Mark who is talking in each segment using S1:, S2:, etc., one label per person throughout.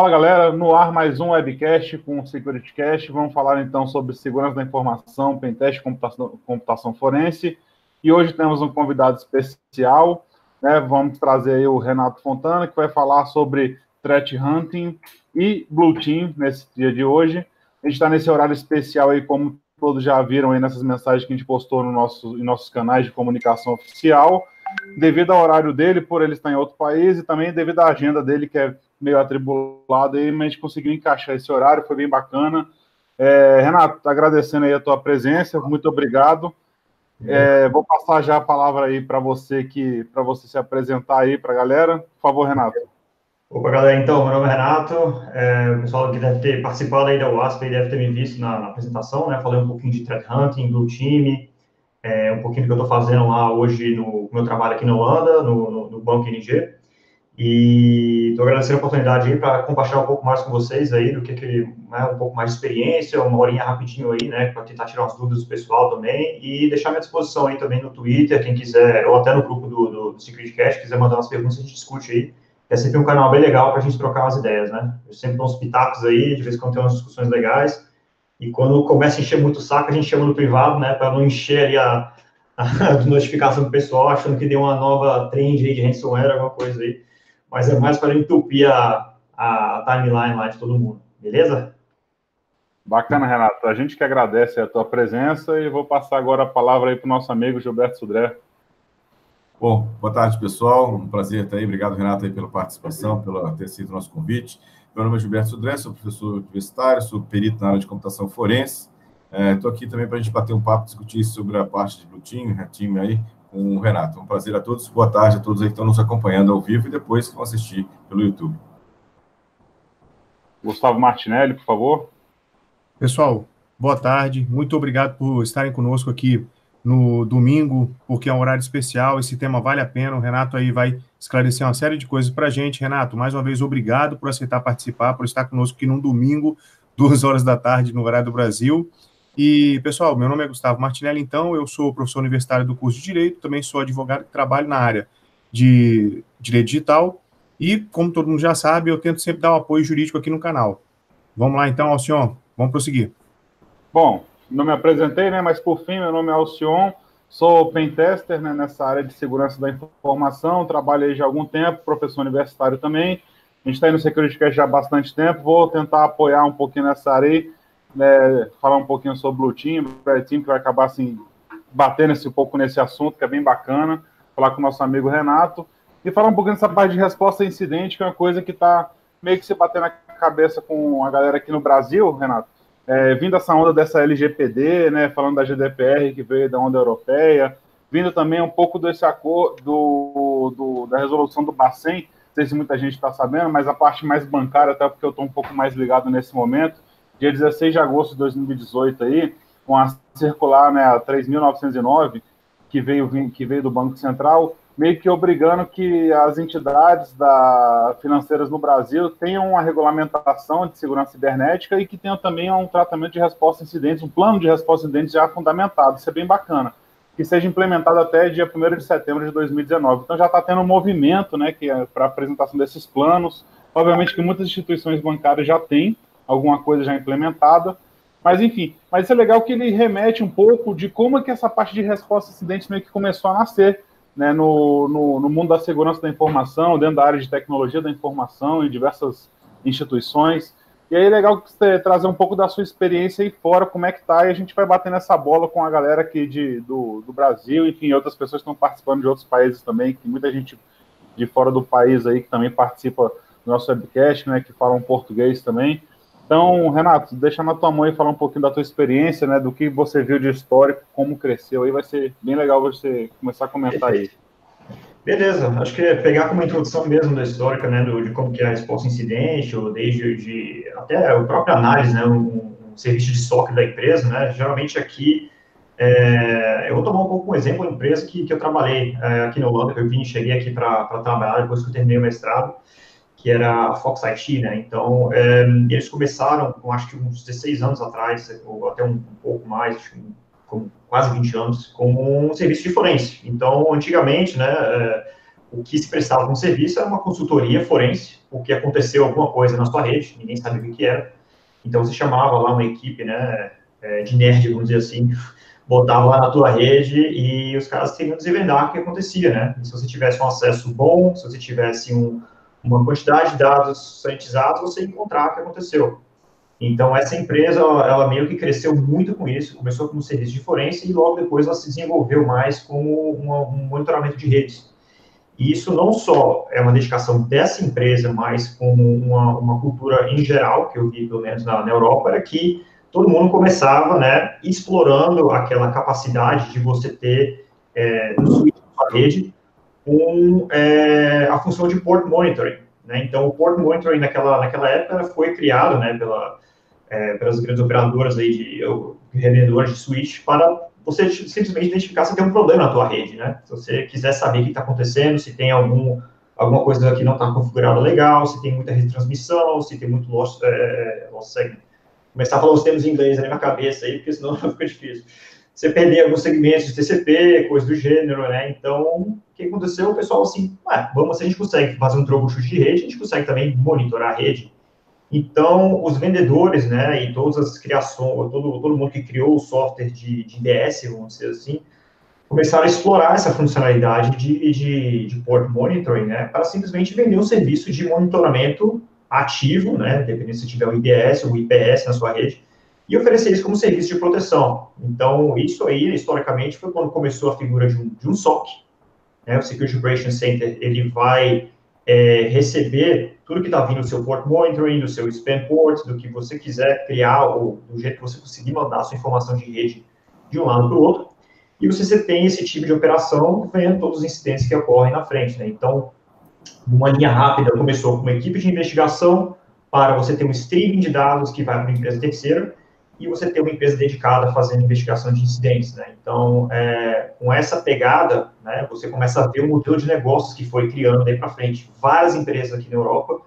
S1: Fala galera, no ar mais um webcast com o SecurityCast. Vamos falar então sobre segurança da informação, pentest, computação, computação forense. E hoje temos um convidado especial, né? Vamos trazer o Renato Fontana, que vai falar sobre threat hunting e blue team nesse dia de hoje. A gente está nesse horário especial aí, como todos já viram aí nessas mensagens que a gente postou no nosso, em nossos canais de comunicação oficial, devido ao horário dele, por ele estar em outro país, e também devido à agenda dele, que é meio atribulado aí, mas a gente conseguiu encaixar esse horário, foi bem bacana. É, Renato, agradecendo aí a tua presença, muito obrigado. É, vou passar já a palavra aí para você que para você se apresentar aí para a galera. Por favor, Renato.
S2: Opa, galera, então, meu nome é Renato, é, o pessoal que deve ter participado aí da WASP deve ter me visto na, na apresentação, né, falei um pouquinho de threat hunting, blue team, é, um pouquinho do que eu estou fazendo lá hoje no meu trabalho aqui na Holanda, no, no, no Banco NG, e estou agradecendo a oportunidade aí para compartilhar um pouco mais com vocês aí do que, que né, um pouco mais de experiência, uma horinha rapidinho aí, né, para tentar tirar umas dúvidas do pessoal também e deixar à minha disposição aí também no Twitter, quem quiser, ou até no grupo do, do, Secret Cash, quiser mandar umas perguntas, a gente discute aí. É sempre um canal bem legal para a gente trocar umas ideias, né? Eu sempre dou uns pitacos aí, de vez em quando tem umas discussões legais. E quando começa a encher muito o saco, a gente chama no privado, né, para não encher ali a, a notificação do pessoal, achando que deu uma nova trend aí de ransomware, alguma coisa aí mas é mais para entupir a, a timeline lá de todo mundo, beleza?
S1: Bacana, Renato. A gente que agradece a tua presença e vou passar agora a palavra aí para o nosso amigo Gilberto Sudré.
S3: Bom, boa tarde, pessoal. Um prazer estar aí. Obrigado, Renato, aí, pela participação, pelo ter sido nosso convite. Meu nome é Gilberto Sudré, sou professor universitário, sou perito na área de computação forense. Estou é, aqui também para a gente bater um papo, discutir sobre a parte de Blue Team, Red Team aí, com o Renato. Um prazer a todos, boa tarde a todos aí que estão nos acompanhando ao vivo e depois que vão assistir pelo YouTube.
S1: Gustavo Martinelli, por favor.
S4: Pessoal, boa tarde, muito obrigado por estarem conosco aqui no domingo, porque é um horário especial, esse tema vale a pena, o Renato aí vai esclarecer uma série de coisas para a gente. Renato, mais uma vez, obrigado por aceitar participar, por estar conosco aqui num domingo, duas horas da tarde, no horário do Brasil. E, pessoal, meu nome é Gustavo Martinelli, então, eu sou professor universitário do curso de Direito, também sou advogado que trabalho na área de Direito Digital, e, como todo mundo já sabe, eu tento sempre dar o um apoio jurídico aqui no canal. Vamos lá, então, Alcion, vamos prosseguir.
S1: Bom, não me apresentei, né, mas, por fim, meu nome é Alcion, sou pentester né, nessa área de segurança da informação, trabalhei já há algum tempo, professor universitário também, a gente está aí no SecurityCast já há bastante tempo, vou tentar apoiar um pouquinho nessa área aí, né, falar um pouquinho sobre o Blue Team, Red Team, que vai acabar assim, batendo esse, um pouco nesse assunto, que é bem bacana, falar com o nosso amigo Renato, e falar um pouquinho dessa parte de resposta a incidente, que é uma coisa que está meio que se batendo na cabeça com a galera aqui no Brasil, Renato, é, vindo essa onda dessa LGPD, né, falando da GDPR que veio da onda europeia, vindo também um pouco desse acordo do, do, da resolução do Bacen, não sei se muita gente está sabendo, mas a parte mais bancária, até porque eu estou um pouco mais ligado nesse momento, dia 16 de agosto de 2018 aí, com a circular, né, a 3.909, que veio, que veio do Banco Central, meio que obrigando que as entidades da, financeiras no Brasil tenham uma regulamentação de segurança cibernética e que tenham também um tratamento de resposta a incidentes, um plano de resposta a incidentes já fundamentado. Isso é bem bacana. Que seja implementado até dia 1 de setembro de 2019. Então já está tendo um movimento né, é para apresentação desses planos. Obviamente que muitas instituições bancárias já têm, alguma coisa já implementada. Mas enfim, mas isso é legal que ele remete um pouco de como é que essa parte de resposta a acidentes meio que começou a nascer né, no, no, no, mundo da segurança da informação, dentro da área de tecnologia da informação, em diversas instituições. E aí é legal que você trazer um pouco da sua experiência aí fora, como é que tá, e a gente vai bater nessa bola com a galera aqui de, do, do Brasil, enfim, outras pessoas que estão participando de outros países também, que muita gente de fora do país aí que também participa do nosso webcast, né, que falam português também. Então, Renato, deixa na tua mãe falar um pouquinho da tua experiência, né, do que você viu de histórico, como cresceu aí, vai ser bem legal você começar a comentar aí.
S2: Beleza, acho que é pegar como introdução mesmo da histórica, né, do, de como que é a resposta incidente, ou desde de, até a própria análise, né, um, um serviço de estoque da empresa, né, geralmente aqui, é, eu vou tomar um pouco um exemplo, uma empresa que, que eu trabalhei é, aqui na Holanda, que eu vim, cheguei aqui para trabalhar depois que eu terminei o mestrado, que era a Fox IT, né? Então, é, eles começaram, com acho que uns 16 anos atrás, ou até um, um pouco mais, acho que com quase 20 anos, como um serviço de forense. Então, antigamente, né, é, o que se prestava como serviço era uma consultoria forense, porque aconteceu alguma coisa na sua rede, ninguém sabia o que era. Então você chamava lá uma equipe, né, é, de nerd, vamos dizer assim, botava lá na tua rede e os caras queriam desvendar o que acontecia, né? E se você tivesse um acesso bom, se você tivesse um, uma quantidade de dados sanitizados, você encontrar o que aconteceu. Então, essa empresa, ela meio que cresceu muito com isso, começou como serviço de forense e logo depois ela se desenvolveu mais como um monitoramento de redes. E isso não só é uma dedicação dessa empresa, mas como uma, uma cultura em geral, que eu vi pelo menos na, na Europa, era que todo mundo começava, né, explorando aquela capacidade de você ter é, no switch da sua rede com é, a função de port monitoring. Né? Então, o port monitoring naquela, naquela época foi criado né, pela, é, pelas grandes operadoras aí de, de revendedores de switch para você simplesmente identificar se tem um problema na tua rede, né? Se você quiser saber o que está acontecendo, se tem algum, alguma coisa que não está configurada legal, se tem muita retransmissão, se tem muito loss, é, loss segment. Começar a falar os termos em inglês na minha cabeça aí, porque senão fica difícil. Você perder alguns segmentos de TCP, coisa do gênero, né? Então, o que aconteceu? O pessoal assim, ué, vamos, se a gente consegue fazer um troubleshoot de rede, a gente consegue também monitorar a rede. Então, os vendedores, né, e todas as criações, todo, todo mundo que criou o software de, de DS, vamos dizer assim, começaram a explorar essa funcionalidade de, de, de port monitoring, né, para simplesmente vender um serviço de monitoramento ativo, né, dependendo se tiver o IDS ou o IPS na sua rede, e oferecer isso como serviço de proteção. Então, isso aí, historicamente, foi quando começou a figura de um, de um SOC, né, o Security Operations Center, ele vai é, receber tudo que está vindo do seu port monitoring, do seu spam port, do que você quiser criar, ou do jeito que você conseguir mandar a sua informação de rede de um lado para o outro. E você tem esse tipo de operação vendo todos os incidentes que ocorrem na frente. Né? Então, numa linha rápida, começou com uma equipe de investigação para você ter um streaming de dados que vai para uma empresa terceira e você ter uma empresa dedicada fazendo investigação de incidentes. Né? Então, é, com essa pegada, né, você começa a ver o modelo de negócios que foi criando daí para frente. Várias empresas aqui na Europa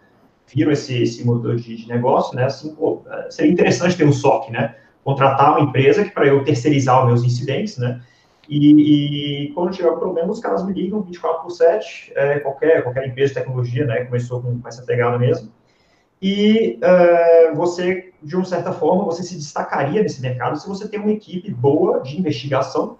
S2: viram esse, esse modelo de, de negócio, né? Assim, pô, é, seria interessante ter um SOC, né? Contratar uma empresa que para eu terceirizar os meus incidentes, né? E, e, quando tiver problema, os caras me ligam 24 por 7, é, qualquer, qualquer empresa de tecnologia, né? Começou com essa pegada mesmo. E é, você, de uma certa forma, você se destacaria nesse mercado se você tem uma equipe boa de investigação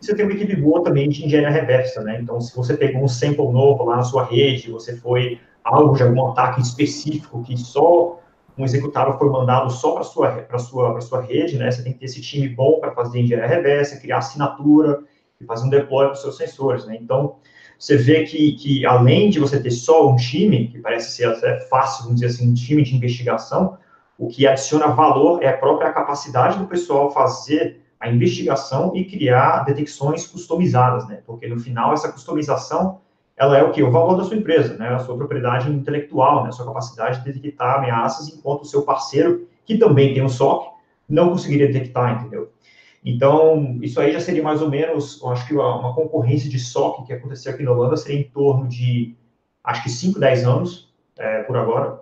S2: e você tem uma equipe boa também de engenharia reversa, né? Então, se você pegou um sample novo lá na sua rede, você foi algo de algum ataque específico que só um executável foi mandado só para sua para sua para sua rede, né? Você tem que ter esse time bom para fazer engenharia reversa, criar assinatura e fazer um deploy para os seus sensores, né? Então você vê que, que além de você ter só um time, que parece ser até fácil, vamos dizer assim, um time de investigação, o que adiciona valor é a própria capacidade do pessoal fazer a investigação e criar detecções customizadas, né? Porque no final essa customização ela é o que? O valor da sua empresa, né? A sua propriedade intelectual, né? A sua capacidade de detectar ameaças, enquanto o seu parceiro, que também tem um SOC, não conseguiria detectar, entendeu? Então, isso aí já seria mais ou menos, eu acho que uma concorrência de SOC que aconteceu aqui na Holanda seria em torno de, acho que 5, 10 anos, é, por agora.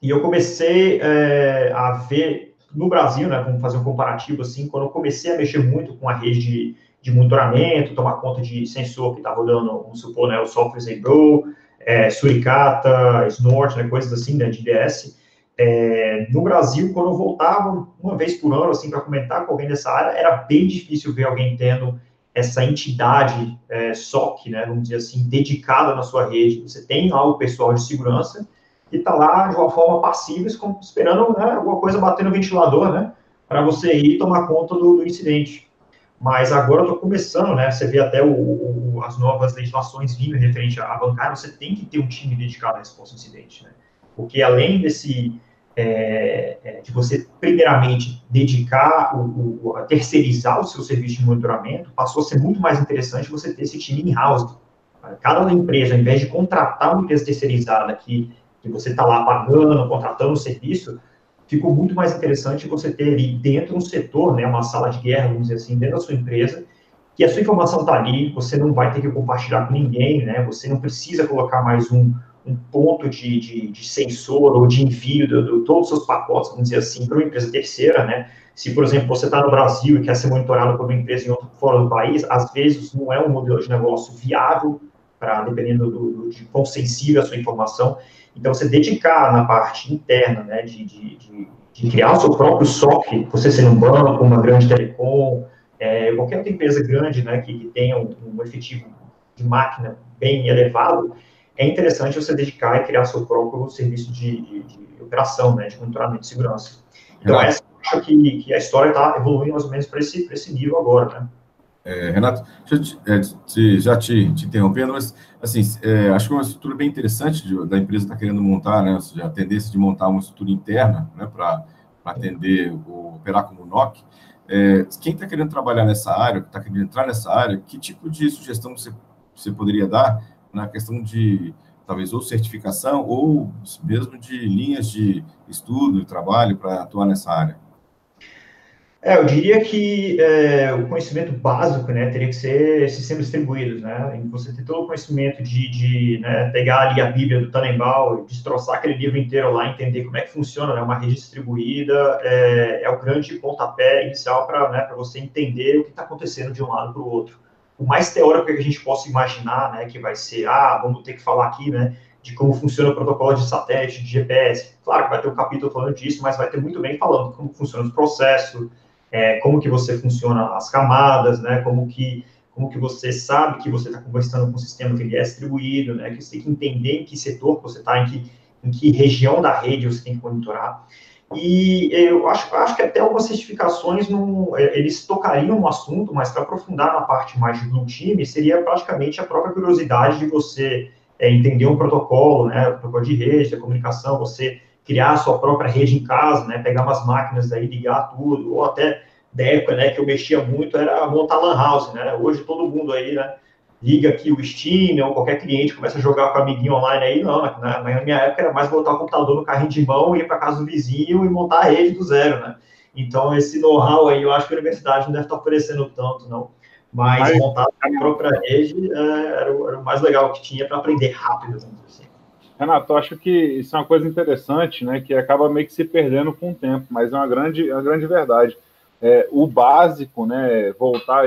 S2: E eu comecei é, a ver no Brasil, né, vamos fazer um comparativo assim, quando eu comecei a mexer muito com a rede de de monitoramento, tomar conta de sensor que está rodando, vamos supor, né, o software Zebro, é, Suricata, Snort, né, coisas assim, né, de DS. É, no Brasil, quando eu voltava uma vez por ano, assim, para comentar com alguém dessa área, era bem difícil ver alguém tendo essa entidade é, SOC, né, vamos dizer assim, dedicada na sua rede. Você tem lá o pessoal de segurança que está lá de uma forma passiva, esperando né, alguma coisa bater no ventilador, né, para você ir tomar conta do, do incidente. Mas agora eu estou começando, né? Você vê até o, o, as novas legislações vindo referente à bancária, você tem que ter um time dedicado à resposta ao incidente, né? Porque além desse, é, é, de você, primeiramente, dedicar, o, o, a terceirizar o seu serviço de monitoramento, passou a ser muito mais interessante você ter esse time in-house. Cada empresa, ao invés de contratar uma empresa terceirizada que, que você está lá pagando, contratando o serviço, ficou muito mais interessante você ter ali dentro um setor, né, uma sala de guerra, vamos dizer assim, dentro da sua empresa, que a sua informação está ali, você não vai ter que compartilhar com ninguém, né, você não precisa colocar mais um, um ponto de, de, de, sensor ou de envio de, de, todos os seus pacotes, vamos dizer assim, para uma empresa terceira, né, se, por exemplo, você está no Brasil e quer ser monitorado por uma empresa em outro, fora do país, às vezes não é um modelo de negócio viável para dependendo do, do, de quão sensível a sua informação. Então, você dedicar na parte interna, né, de, de, de, de criar o seu próprio SOC, você sendo um banco, uma grande telecom, é, qualquer outra empresa grande, né, que, que tenha um, um efetivo de máquina bem elevado, é interessante você dedicar e criar seu próprio serviço de, de, de operação, né, de monitoramento de segurança. Então, Renato, essa, eu acho que, que a história está evoluindo mais ou menos para esse, esse nível agora, né?
S3: É, Renato, já, te, é, já te, te, interrompendo, mas assim, é, acho que é uma estrutura bem interessante de, da empresa está querendo montar, né? Ou seja, a tendência de montar uma estrutura interna, né, para atender, o, operar como NOC. É, quem está querendo trabalhar nessa área, está querendo entrar nessa área, que tipo de sugestão você, você poderia dar na questão de talvez ou certificação ou mesmo de linhas de estudo e trabalho para atuar nessa área?
S2: É, eu diria que é, o conhecimento básico, né, teria que ser sistemas distribuídos, né, você ter todo o conhecimento de, de né, pegar ali a Bíblia do Tannenbaum, destroçar aquele livro inteiro lá, entender como é que funciona, né, uma rede distribuída, é, é o grande pontapé inicial para né, você entender o que está acontecendo de um lado para o outro o mais teórico que a gente possa imaginar, né, que vai ser, ah, vamos ter que falar aqui, né, de como funciona o protocolo de satélite, de GPS. Claro que vai ter um capítulo falando disso, mas vai ter muito bem falando como funciona o processo, é, como que você funciona as camadas, né, como que como que você sabe que você está conversando com um sistema que ele é distribuído, né, que você tem que entender em que setor você está, em que, em que região da rede você tem que monitorar. E eu acho, acho que até algumas certificações não, é, eles tocariam no assunto, mas para aprofundar na parte mais de blue team, seria praticamente a própria curiosidade de você é, entender um protocolo, né, o protocolo de rede, a comunicação, você criar a sua própria rede em casa, né, pegar umas máquinas aí, ligar tudo, ou até da época, né, que eu mexia muito, era montar lan house, né, hoje todo mundo aí, né, liga aqui o Steam ou qualquer cliente começa a jogar com o amiguinho online aí, não, na, na minha época era mais botar o computador no carrinho de mão, ir para casa do vizinho e montar a rede do zero, né? Então, esse know-how aí, eu acho que a universidade não deve estar oferecendo tanto, não. Mas, Mas montar a própria rede é, era, o, era, o, mais legal que tinha para aprender rápido, assim.
S1: Renato, eu acho que isso é uma coisa interessante, né, que acaba meio que se perdendo com o tempo, mas é uma grande, é uma grande verdade. É, o básico, né, voltar,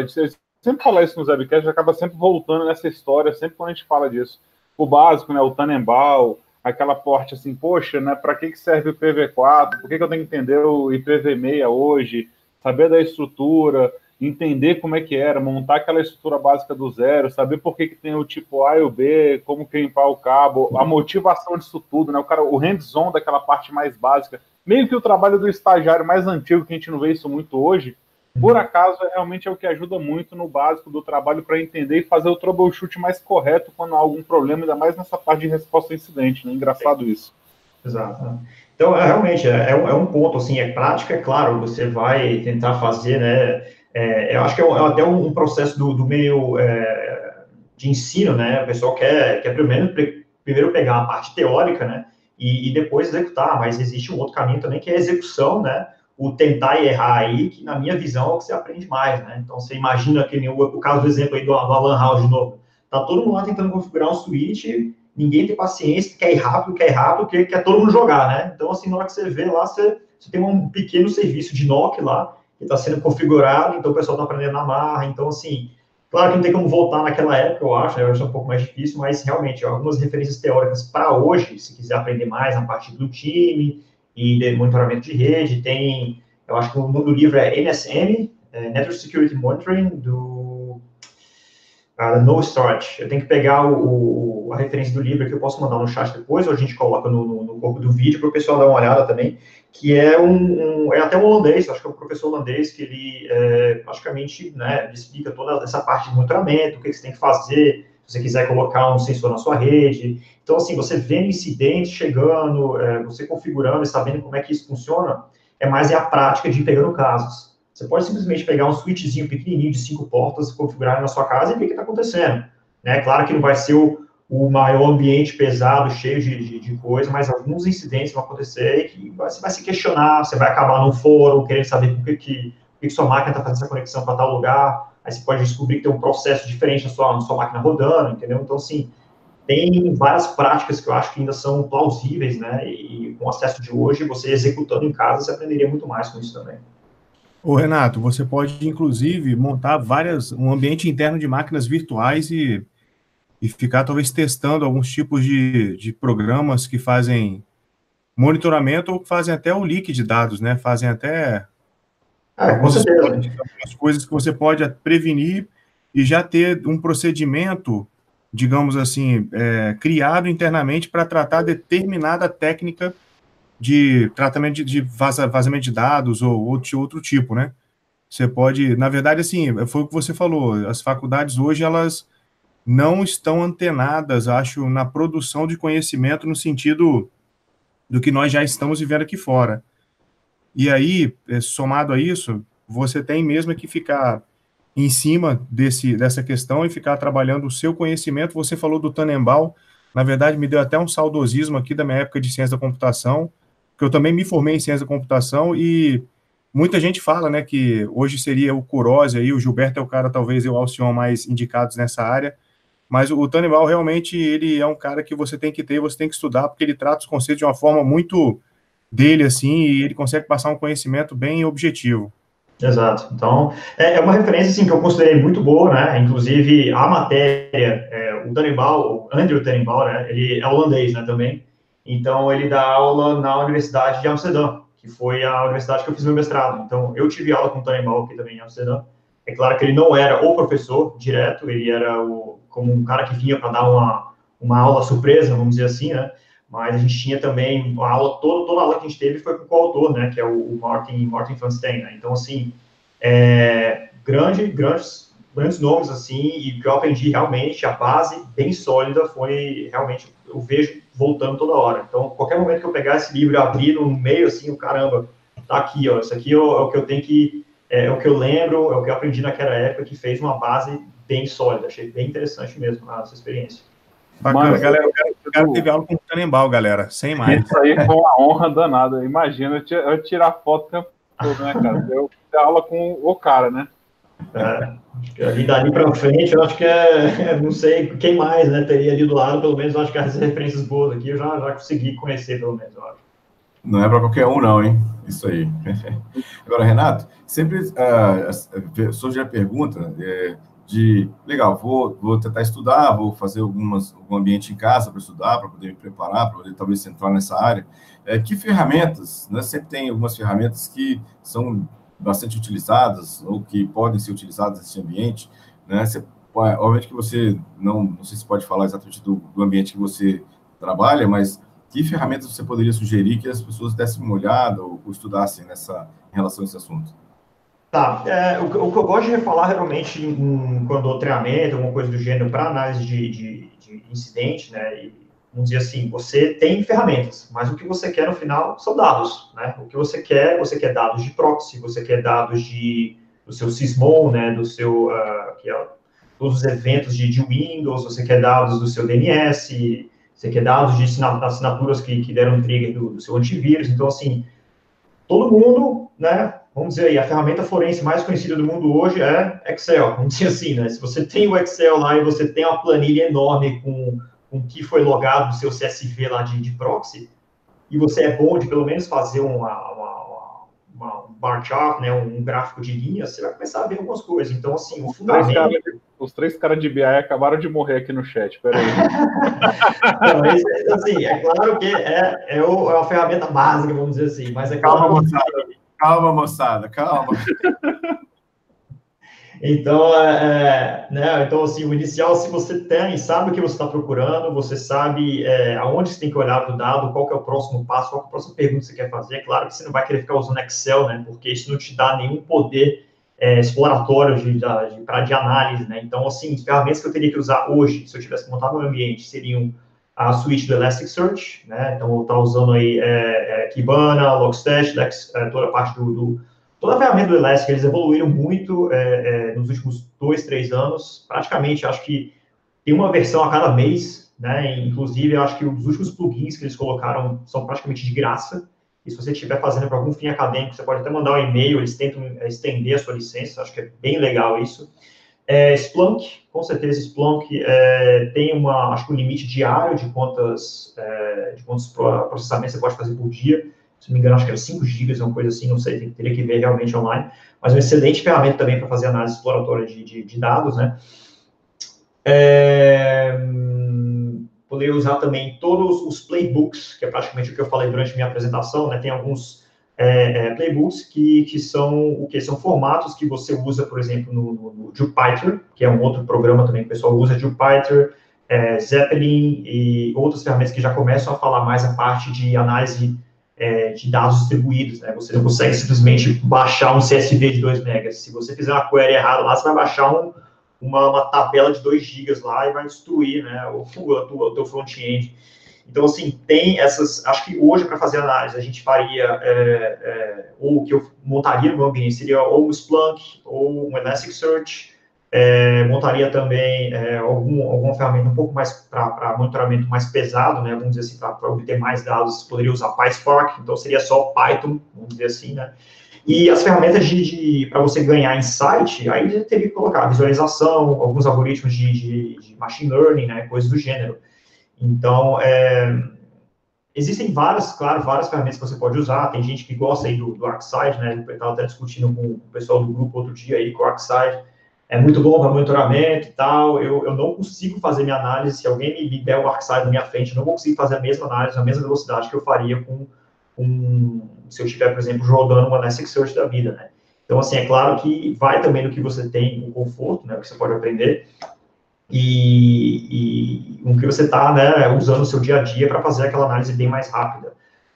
S1: sempre falar isso no Zebcast, acaba sempre voltando nessa história, sempre quando a gente fala disso. O básico, né, o Tannenbaum, aquela porte assim, poxa, né, para que, que serve o PV4? Por que, que eu tenho que entender o IPv6 hoje? Saber da estrutura, entender como é que era, montar aquela estrutura básica do zero, saber por que, que tem o tipo A e o B, como crimpar o cabo, a motivação disso tudo, né? O cara, o hands-on daquela parte mais básica, meio que o trabalho do estagiário mais antigo, que a gente não vê isso muito hoje, por acaso, é realmente é o que ajuda muito no básico do trabalho para entender e fazer o troubleshoot mais correto quando há algum problema, ainda mais nessa parte de resposta a incidente, né? Engraçado isso.
S2: Exato. Então, é, realmente, é, é, um, é, ponto, assim, é prática, é claro, você vai tentar fazer, né, eu acho que é, até um, processo do, do meio de ensino, né, o pessoal quer, quer primeiro, primeiro pegar a parte teórica, né, e, e depois executar, mas existe um outro caminho também que é a execução, né, o tentar e errar aí, que na minha visão é o que você aprende mais, né? Então, você imagina que o, o caso do exemplo aí do, do Alan House de novo. Tá todo mundo lá tentando configurar um switch, ninguém tem paciência, quer ir rápido, quer ir rápido, quer, quer todo mundo jogar, né? Então, assim, na hora que você vê lá, você, você tem um pequeno serviço de NOC lá, que está sendo configurado, então o pessoal está aprendendo na marra. Então, assim, claro que não tem como voltar naquela época, eu acho, eu acho um pouco mais difícil, mas realmente, algumas referências teóricas para hoje, se quiser aprender mais na parte do time, e monitoramento de rede, tem, eu acho que o nome do livro é NSM, é Network Security Monitoring, do uh, No Storage. Eu tenho que pegar o, o, a referência do livro que eu posso mandar no chat depois, ou a gente coloca no, no, no corpo do vídeo para o pessoal dar uma olhada também, que é um, um, é até um holandês, acho que é um professor holandês, que ele é, praticamente né, explica toda essa parte de monitoramento, o que você tem que fazer, se você quiser colocar um sensor na sua rede. Então, assim, você vendo incidentes chegando, é, você configurando e sabendo como é que isso funciona, é mais é a prática de ir pegando casos. Você pode simplesmente pegar um switchzinho pequenininho de cinco portas, configurar na sua casa e ver o que está acontecendo. Né? Claro que não vai ser o, o maior ambiente pesado, cheio de, de, de, coisa, mas alguns incidentes vão acontecer e você vai se questionar, você vai acabar num fórum querendo saber por que, que, por que sua máquina está fazendo essa conexão para tal lugar aí você pode descobrir que tem um processo diferente na sua, na sua máquina rodando, entendeu? Então, assim, tem várias práticas que eu acho que ainda são plausíveis, né? E com o acesso de hoje, você executando em casa, você aprenderia muito mais com isso também.
S4: Ô, Renato, você pode, inclusive, montar várias, um ambiente interno de máquinas virtuais e, e ficar talvez testando alguns tipos de, de programas que fazem monitoramento ou fazem até o leak de dados, né? Fazem até
S2: ah, com certeza.
S4: As coisas que você pode prevenir e já ter um procedimento, digamos assim, é, criado internamente para tratar determinada técnica de tratamento de, de vaza, vazamento de dados ou outro, outro tipo, né? Você pode, na verdade, assim, foi o que você falou, as faculdades hoje, elas não estão antenadas, acho, na produção de conhecimento no sentido do que nós já estamos vivendo aqui fora. E aí, é, somado a isso, você tem mesmo que ficar em cima desse, dessa questão e ficar trabalhando o seu conhecimento. Você falou do Tannenbaum, na verdade, me deu até um saudosismo aqui da minha época de ciência da computação, que eu também me formei em ciência da computação e muita gente fala, né, que hoje seria o Curose aí, o Gilberto é o cara, talvez, e o Alcion mais indicados nessa área, mas o Tannenbaum realmente, ele é um cara que você tem que ter, você tem que estudar, porque ele trata os conceitos de uma forma muito dele, assim, e ele consegue passar um conhecimento bem objetivo.
S2: Exato. Então, é, é uma referência, assim, que eu considerei muito boa, né, inclusive a matéria, é, o Tannenbaum, o Andrew Tannenbaum, né, ele é holandês, né, também, então, ele dá aula na Universidade de Amsterdã, que foi a universidade que eu fiz meu mestrado. Então, eu tive aula com o Mal aqui também em Amsterdã. É claro que ele não era o professor direto, ele era o, como um cara que vinha para dar uma, uma aula surpresa, vamos dizer assim, né? Mas a gente tinha também a aula, toda, toda a aula que a gente teve foi com o coautor, né? Que é o, o Martin, Martin Fanstein, né? Então, assim, é, grande, grandes, grandes nomes, assim, e que eu aprendi realmente, a base bem sólida foi realmente, eu vejo voltando toda hora. Então, qualquer momento que eu pegar esse livro e abrir no meio, assim, o caramba, tá aqui, ó, isso aqui é o, é o que eu tenho que, é, é, o que eu lembro, é o que eu aprendi naquela época, que fez uma base bem sólida. Achei bem interessante mesmo essa experiência.
S4: Bacana, Mas, galera, o cara teve aula com o Tannenbaum, galera, sem mais.
S1: Isso aí foi uma honra danada. Imagina eu tirar foto o tempo todo, né, cara? Eu ter aula com o cara, né?
S2: É, e dali para frente, eu acho que é, não sei quem mais, né, teria ali do lado, pelo menos eu acho que as referências boas aqui eu já, já consegui conhecer, pelo menos, eu acho.
S3: Não é para qualquer um, não, hein? Isso aí. Agora, Renato, sempre uh, surge a pergunta é, de, legal, vou, vou tentar estudar, vou fazer algumas, algum ambiente em casa para estudar, para poder me preparar, para poder talvez entrar nessa área. É, que ferramentas, né? Sempre tem algumas ferramentas que são bastante utilizadas ou que podem ser utilizadas nesse ambiente, né? Você, obviamente que você não, não sei se pode falar exatamente do, do ambiente que você trabalha, mas que ferramentas você poderia sugerir que as pessoas dessem uma olhada ou, ou estudassem nessa em relação a esse assunto?
S2: Tá, é, o, o, que eu gosto de falar realmente quando eu treinamento, alguma coisa do gênero para análise de, de, de, incidente, né, e vamos dizer assim, você tem ferramentas, mas o que você quer no final são dados, né? O que você quer, você quer dados de proxy, você quer dados de do seu Sysmon, né, do seu uh, todos os eventos de, de, Windows, você quer dados do seu DNS, você quer dados de assinaturas que, que deram trigger do, do seu antivírus, então assim, todo mundo, né, vamos dizer aí, a ferramenta forense mais conhecida do mundo hoje é Excel, vamos dizer assim, né? Se você tem o Excel lá e você tem uma planilha enorme com com o que foi logado no seu CSV lá de, de proxy, e você é bom de pelo menos fazer uma, uma, uma, um bar chart, né, um gráfico de linhas, você vai começar a ver algumas coisas. Então, assim, o fundamento...
S1: os três caras de BI acabaram de morrer aqui no chat, peraí.
S2: Não, assim, é claro que é, é, o, é uma ferramenta básica, vamos dizer assim, mas é claro...
S3: Calma, moçada, calma, moçada, calma.
S2: Então, é, é, né, então, assim, o inicial, se você tem, sabe o que você está procurando, você sabe é, aonde você tem que olhar do dado, qual é o próximo passo, qual é a próxima pergunta que você quer fazer. É claro que você não vai querer ficar usando Excel, né, porque isso não te dá nenhum poder é, exploratório de, de, pra, de análise, né. Então, assim, ferramentas que eu teria que usar hoje, se eu tivesse montado meu ambiente, seriam a suíte do Elasticsearch, né, então estou usando aí é, é, Kibana, Logstash, é, toda a parte do, do Toda a ferramenta do Elastic, eles evoluíram muito é, é, nos últimos dois, três anos. Praticamente, acho que tem uma versão a cada mês, né? Inclusive, acho que os últimos plugins que eles colocaram são praticamente de graça. E se você estiver fazendo para algum fim acadêmico, você pode até mandar um e-mail, eles tentam é, estender a sua licença, acho que é bem legal isso. É, Splunk, com certeza Splunk é, tem uma, acho que um limite diário de quantas, é, de quantos processamentos você pode fazer por dia se não me engano, acho que era 5 GB, uma coisa assim, não sei, teria que ver realmente online, mas uma excelente ferramenta também para fazer análise exploratória de, de, de, dados, né? É, usar também todos os playbooks, que é praticamente o que eu falei durante minha apresentação, né? Tem alguns é, é, playbooks que, que são o que são formatos que você usa, por exemplo, no, no, no Jupyter, que é um outro programa também que o pessoal usa, Jupyter, é, Zeppelin e outras ferramentas que já começam a falar mais a parte de análise é, de dados distribuídos, né? Você não consegue simplesmente baixar um CSV de 2 megas. Se você fizer uma query errada lá, você vai baixar um, uma, uma, tabela de 2 gigas lá e vai destruir né, o, o, o teu front-end. Então, assim, tem essas. Acho que hoje, para fazer análise, a gente faria, é, é, ou o que eu montaria no meu ambiente seria ou um Splunk, ou um Elasticsearch, é, montaria também é, algum, alguma ferramenta um pouco mais para monitoramento mais pesado, né? Vamos dizer assim, para obter mais dados, poderia usar PySpark, então seria só Python, vamos dizer assim, né? E as ferramentas de, de para você ganhar insight, aí teria que colocar visualização, alguns algoritmos de, de, de machine learning, né? Coisas do gênero. Então, é, existem várias, claro, várias ferramentas que você pode usar. Tem gente que gosta aí do, do né? Eu estava até discutindo com o pessoal do grupo outro dia aí, com o ArcSight é muito bom para monitoramento e tal. Eu, eu não consigo fazer minha análise. Se alguém me der o ArcSight na minha frente, eu não vou conseguir fazer a mesma análise, na mesma velocidade que eu faria com, com se eu estiver, por exemplo, rodando uma Elasticsearch da vida, né? Então, assim, é claro que vai também do que você tem, o conforto, né, o que você pode aprender, e, e o que você está né, usando no seu dia a dia para fazer aquela análise bem mais rápida.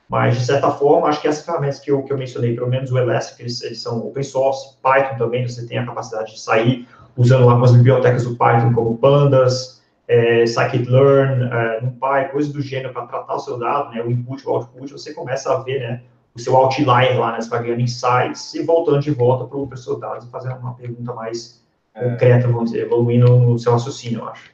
S2: Mas, de certa forma, acho que essas ferramentas que eu, que eu mencionei, pelo menos o Elastic, eles, eles são open source, Python também, você tem a capacidade de sair usando lá com as bibliotecas do Python, como Pandas, é, Scikit-learn, é, NumPy, coisas do gênero para tratar o seu dado, né, o input, o output, você começa a ver, né, o seu outlier lá, né, você vai ganhando insights e voltando de volta para o seus dados e fazendo uma pergunta mais. Concreta, vamos dizer, evoluindo no seu raciocínio, eu acho.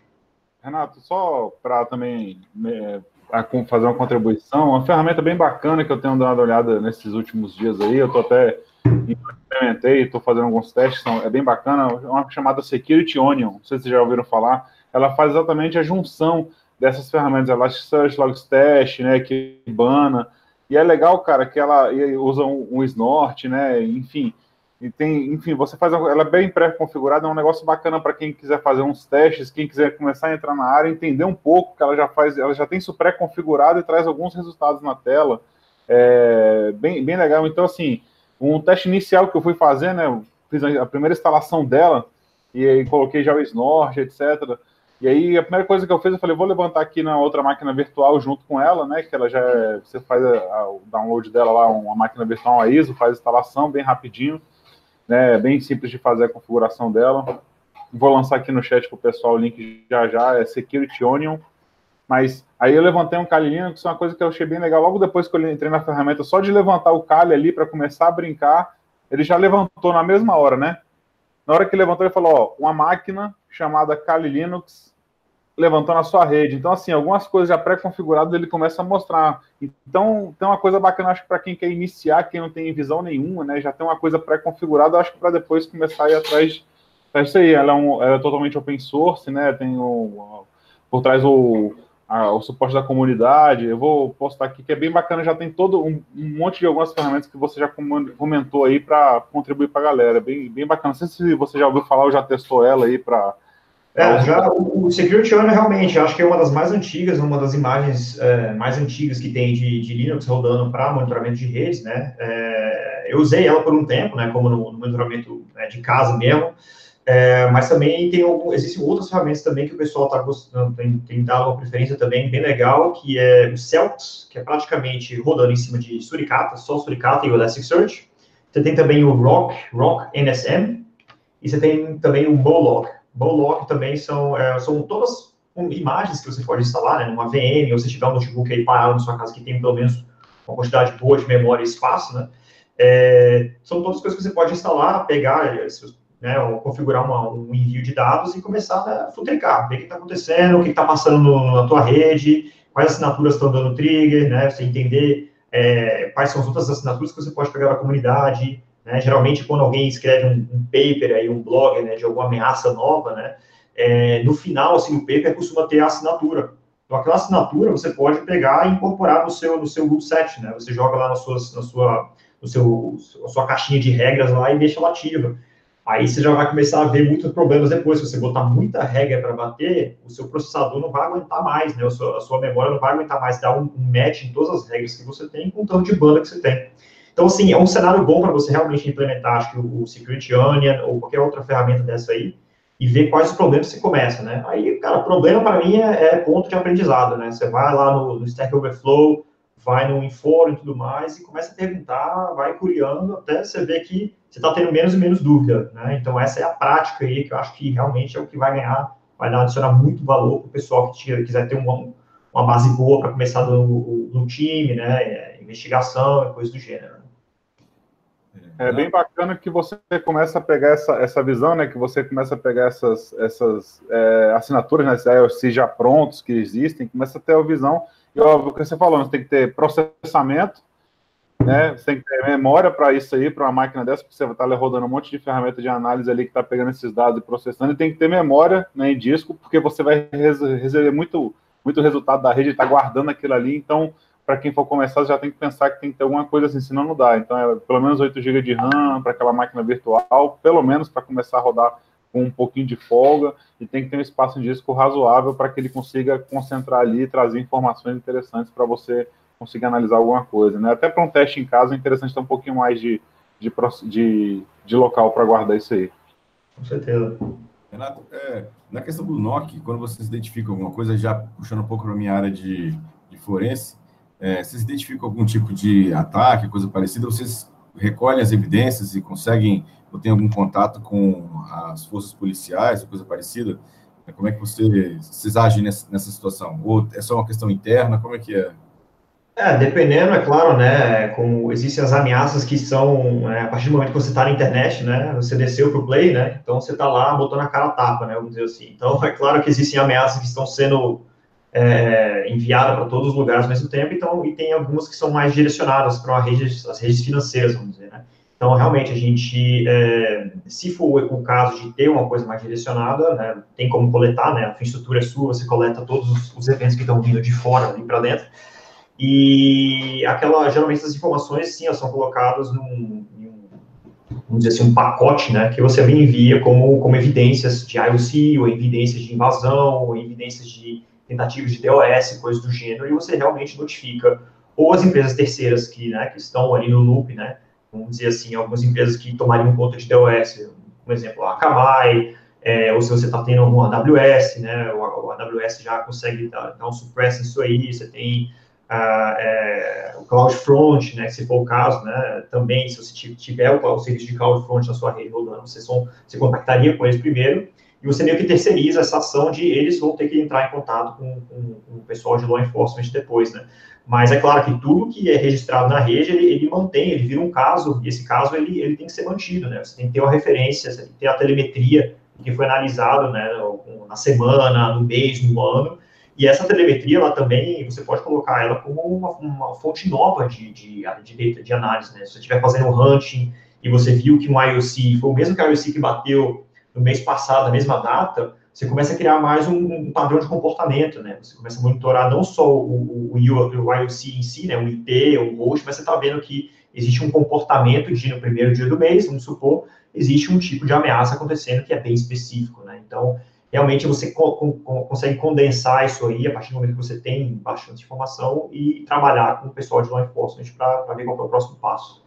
S1: Renato, só para também é, a fazer uma contribuição, uma ferramenta bem bacana que eu tenho dado uma olhada nesses últimos dias aí, eu estou até implementei, estou fazendo alguns testes, é bem bacana, é uma chamada Security Onion, não sei se vocês já ouviram falar, ela faz exatamente a junção dessas ferramentas, Elasticsearch, Logstash, né, Kibana, e é legal, cara, que ela usa um, um snort, né, enfim, e tem, enfim, você faz, ela é bem pré-configurada, é um negócio bacana para quem quiser fazer uns testes, quem quiser começar a entrar na área, entender um pouco que ela já faz, ela já tem isso pré-configurado e traz alguns resultados na tela, é, bem, bem legal. Então, assim, um teste inicial que eu fui fazer, né, fiz a primeira instalação dela e aí coloquei já o Snort, etc. E aí a primeira coisa que eu fiz, eu falei, vou levantar aqui na outra máquina virtual junto com ela, né, que ela já é, você faz a, a, o download dela lá, uma máquina virtual, a ISO, faz a instalação bem rapidinho né? É bem simples de fazer a configuração dela. Vou lançar aqui no chat para o pessoal o link já já, é Security Onion. Mas aí eu levantei um Kali Linux, é uma coisa que eu achei bem legal. Logo depois que eu entrei na ferramenta, só de levantar o Kali ali para começar a brincar, ele já levantou na mesma hora, né? Na hora que levantou, ele falou: ó, uma máquina chamada Kali Linux levantando a sua rede. Então, assim, algumas coisas já pré-configuradas ele começa a mostrar. Então, tem uma coisa bacana, acho que para quem quer iniciar, quem não tem visão nenhuma, né, já tem uma coisa pré-configurada, acho que para depois começar a ir atrás disso aí. Ela é, um, ela é totalmente open source, né, tem o, por trás o, a, o suporte da comunidade. Eu vou postar aqui, que é bem bacana, já tem todo um, um monte de algumas ferramentas que você já comentou aí para contribuir para a galera. Bem, bem bacana. Não sei se você já ouviu falar ou já testou ela aí para
S2: é, já o Security Honor realmente, acho que é uma das mais antigas, uma das imagens é, mais antigas que tem de, de Linux rodando para monitoramento de redes, né? É, eu usei ela por um tempo, né, como no, no monitoramento né, de casa mesmo, é, mas também tem algum, existem outras ferramentas também que o pessoal está gostando, tem, tem, dado uma preferência também bem legal, que é o Celtics, que é praticamente rodando em cima de Suricata, só Suricata e o Elasticsearch. Você tem também o Rock, Rock NSM, e você tem também o Bolog, Bowlock também são, é, são todas imagens que você pode instalar, né, numa VM, ou se tiver um notebook aí parado na sua casa que tem pelo menos uma quantidade boa de memória e espaço, né, é, são todas coisas que você pode instalar, pegar, né, ou configurar uma, um envio de dados e começar a futricar, ver o que está acontecendo, o que está passando na tua rede, quais assinaturas estão dando trigger, né, você entender é, quais são as outras assinaturas que você pode pegar da comunidade, né? Geralmente, quando alguém escreve um, um, paper, aí, um blog né, de alguma ameaça nova, né, é, no final, assim, o paper costuma ter a assinatura. Então, aquela assinatura você pode pegar e incorporar no seu, no seu rule set, né? Você joga lá na, suas, na sua, no seu, sua caixinha de regras lá e deixa ela ativa. Aí você já vai começar a ver muitos problemas depois. Se você botar muita regra para bater, o seu processador não vai aguentar mais, né? A sua, a sua memória não vai aguentar mais dar um, um match em todas as regras que você tem com o tanto de banda que você tem. Então, assim, é um cenário bom para você realmente implementar, acho que o, Security Onion ou qualquer outra ferramenta dessa aí, e ver quais os problemas você começa, né? Aí, cara, problema para mim é, é, ponto de aprendizado, né? Você vai lá no, no Stack Overflow, vai no Info e tudo mais, e começa a perguntar, vai curiando, até você ver que você está tendo menos e menos dúvida, né? Então, essa é a prática aí, que eu acho que realmente é o que vai ganhar, vai dar, adicionar muito valor para o pessoal que tira, quiser ter uma, uma base boa para começar no, no, time, né? É, investigação coisas do gênero.
S1: É bem bacana que você começa a pegar essa, essa visão, né? Que você começa a pegar essas, essas é, assinaturas, né? IOC já prontos que existem, começa a ter a visão e óbvio, o que você falou, você tem que ter processamento, né? Você tem que ter memória para isso aí, para uma máquina dessa, porque você vai estar rodando um monte de ferramenta de análise ali que está pegando esses dados e processando, e tem que ter memória né, em disco, porque você vai receber muito, muito resultado da rede, está guardando aquilo ali, então, para quem for começar, já tem que pensar que tem que ter alguma coisa assim, senão não dá. Então, é pelo menos 8 GB de RAM para aquela máquina virtual, pelo menos para começar a rodar com um pouquinho de folga e tem que ter um espaço de disco razoável para que ele consiga concentrar ali e trazer informações interessantes para você conseguir analisar alguma coisa. Né? Até para um teste em casa é interessante ter um pouquinho mais de, de, de, de local para guardar isso aí.
S2: Com certeza.
S3: Renato, é, na questão do NOC, quando vocês identificam alguma coisa, já puxando um pouco para a minha área de, de forense, é, vocês identificam algum tipo de ataque, coisa parecida, vocês recolhem as evidências e conseguem ou tem algum contato com as forças policiais, coisa parecida? Como é que você, vocês agem nessa, nessa situação? Ou é só uma questão interna? Como é que é?
S2: É, dependendo, é claro, né, como existem as ameaças que são, é, a partir do momento que você está na internet, né, você desceu para o play, né, então você está lá botando a cara a tapa, né, vamos dizer assim. Então, é claro que existem ameaças que estão sendo é, enviadas para todos os lugares ao mesmo tempo, então, e tem algumas que são mais direcionadas para rede, as redes financeiras, vamos dizer, né. Então, realmente, a gente, é, se for o caso de ter uma coisa mais direcionada, né, tem como coletar, né, a infraestrutura é sua, você coleta todos os, os eventos que estão vindo de fora para dentro, e aquela, geralmente, essas informações, sim, elas são colocadas num, vamos dizer assim, um pacote, né, que você envia como, como evidências de IOC, ou evidências de invasão, ou evidências de tentativas de DOS, coisas do gênero, e você realmente notifica ou as empresas terceiras que, né, que estão ali no loop, né, vamos dizer assim, algumas empresas que tomariam conta de DOS, por exemplo, a Akamai, é, ou se você está tendo algum AWS, né, o, AWS já consegue dar, dar um suppress nisso aí, você tem uh, é, o CloudFront, né, se for o caso, né, também, se você tiver o, o serviço de CloudFront na sua rede rodando, você, só, você contactaria com eles primeiro, e você meio que terceiriza essa ação de eles vão ter que entrar em contato com, com, com o pessoal de law enforcement depois, né. Mas é claro que tudo que é registrado na rede, ele, ele mantém, ele vira um caso, e esse caso ele, ele tem que ser mantido, né? Você tem que ter uma referência, você tem que ter a telemetria que foi analisado, né, na semana, no mês, no ano, e essa telemetria, ela também, você pode colocar ela como uma, uma fonte nova de, de, de, de análise, né? Se você estiver fazendo um hunting e você viu que um IOC foi o mesmo que o IOC que bateu no mês passado, na mesma data, você começa a criar mais um, um, padrão de comportamento, né? Você começa a monitorar não só o, o, o, IOC em si, né? O IP, o host, mas você está vendo que existe um comportamento de no primeiro dia do mês, vamos supor, existe um tipo de ameaça acontecendo que é bem específico, né? Então, realmente você co co consegue condensar isso aí a partir do momento que você tem bastante informação e trabalhar com o pessoal de law enforcement para ver qual é o próximo passo.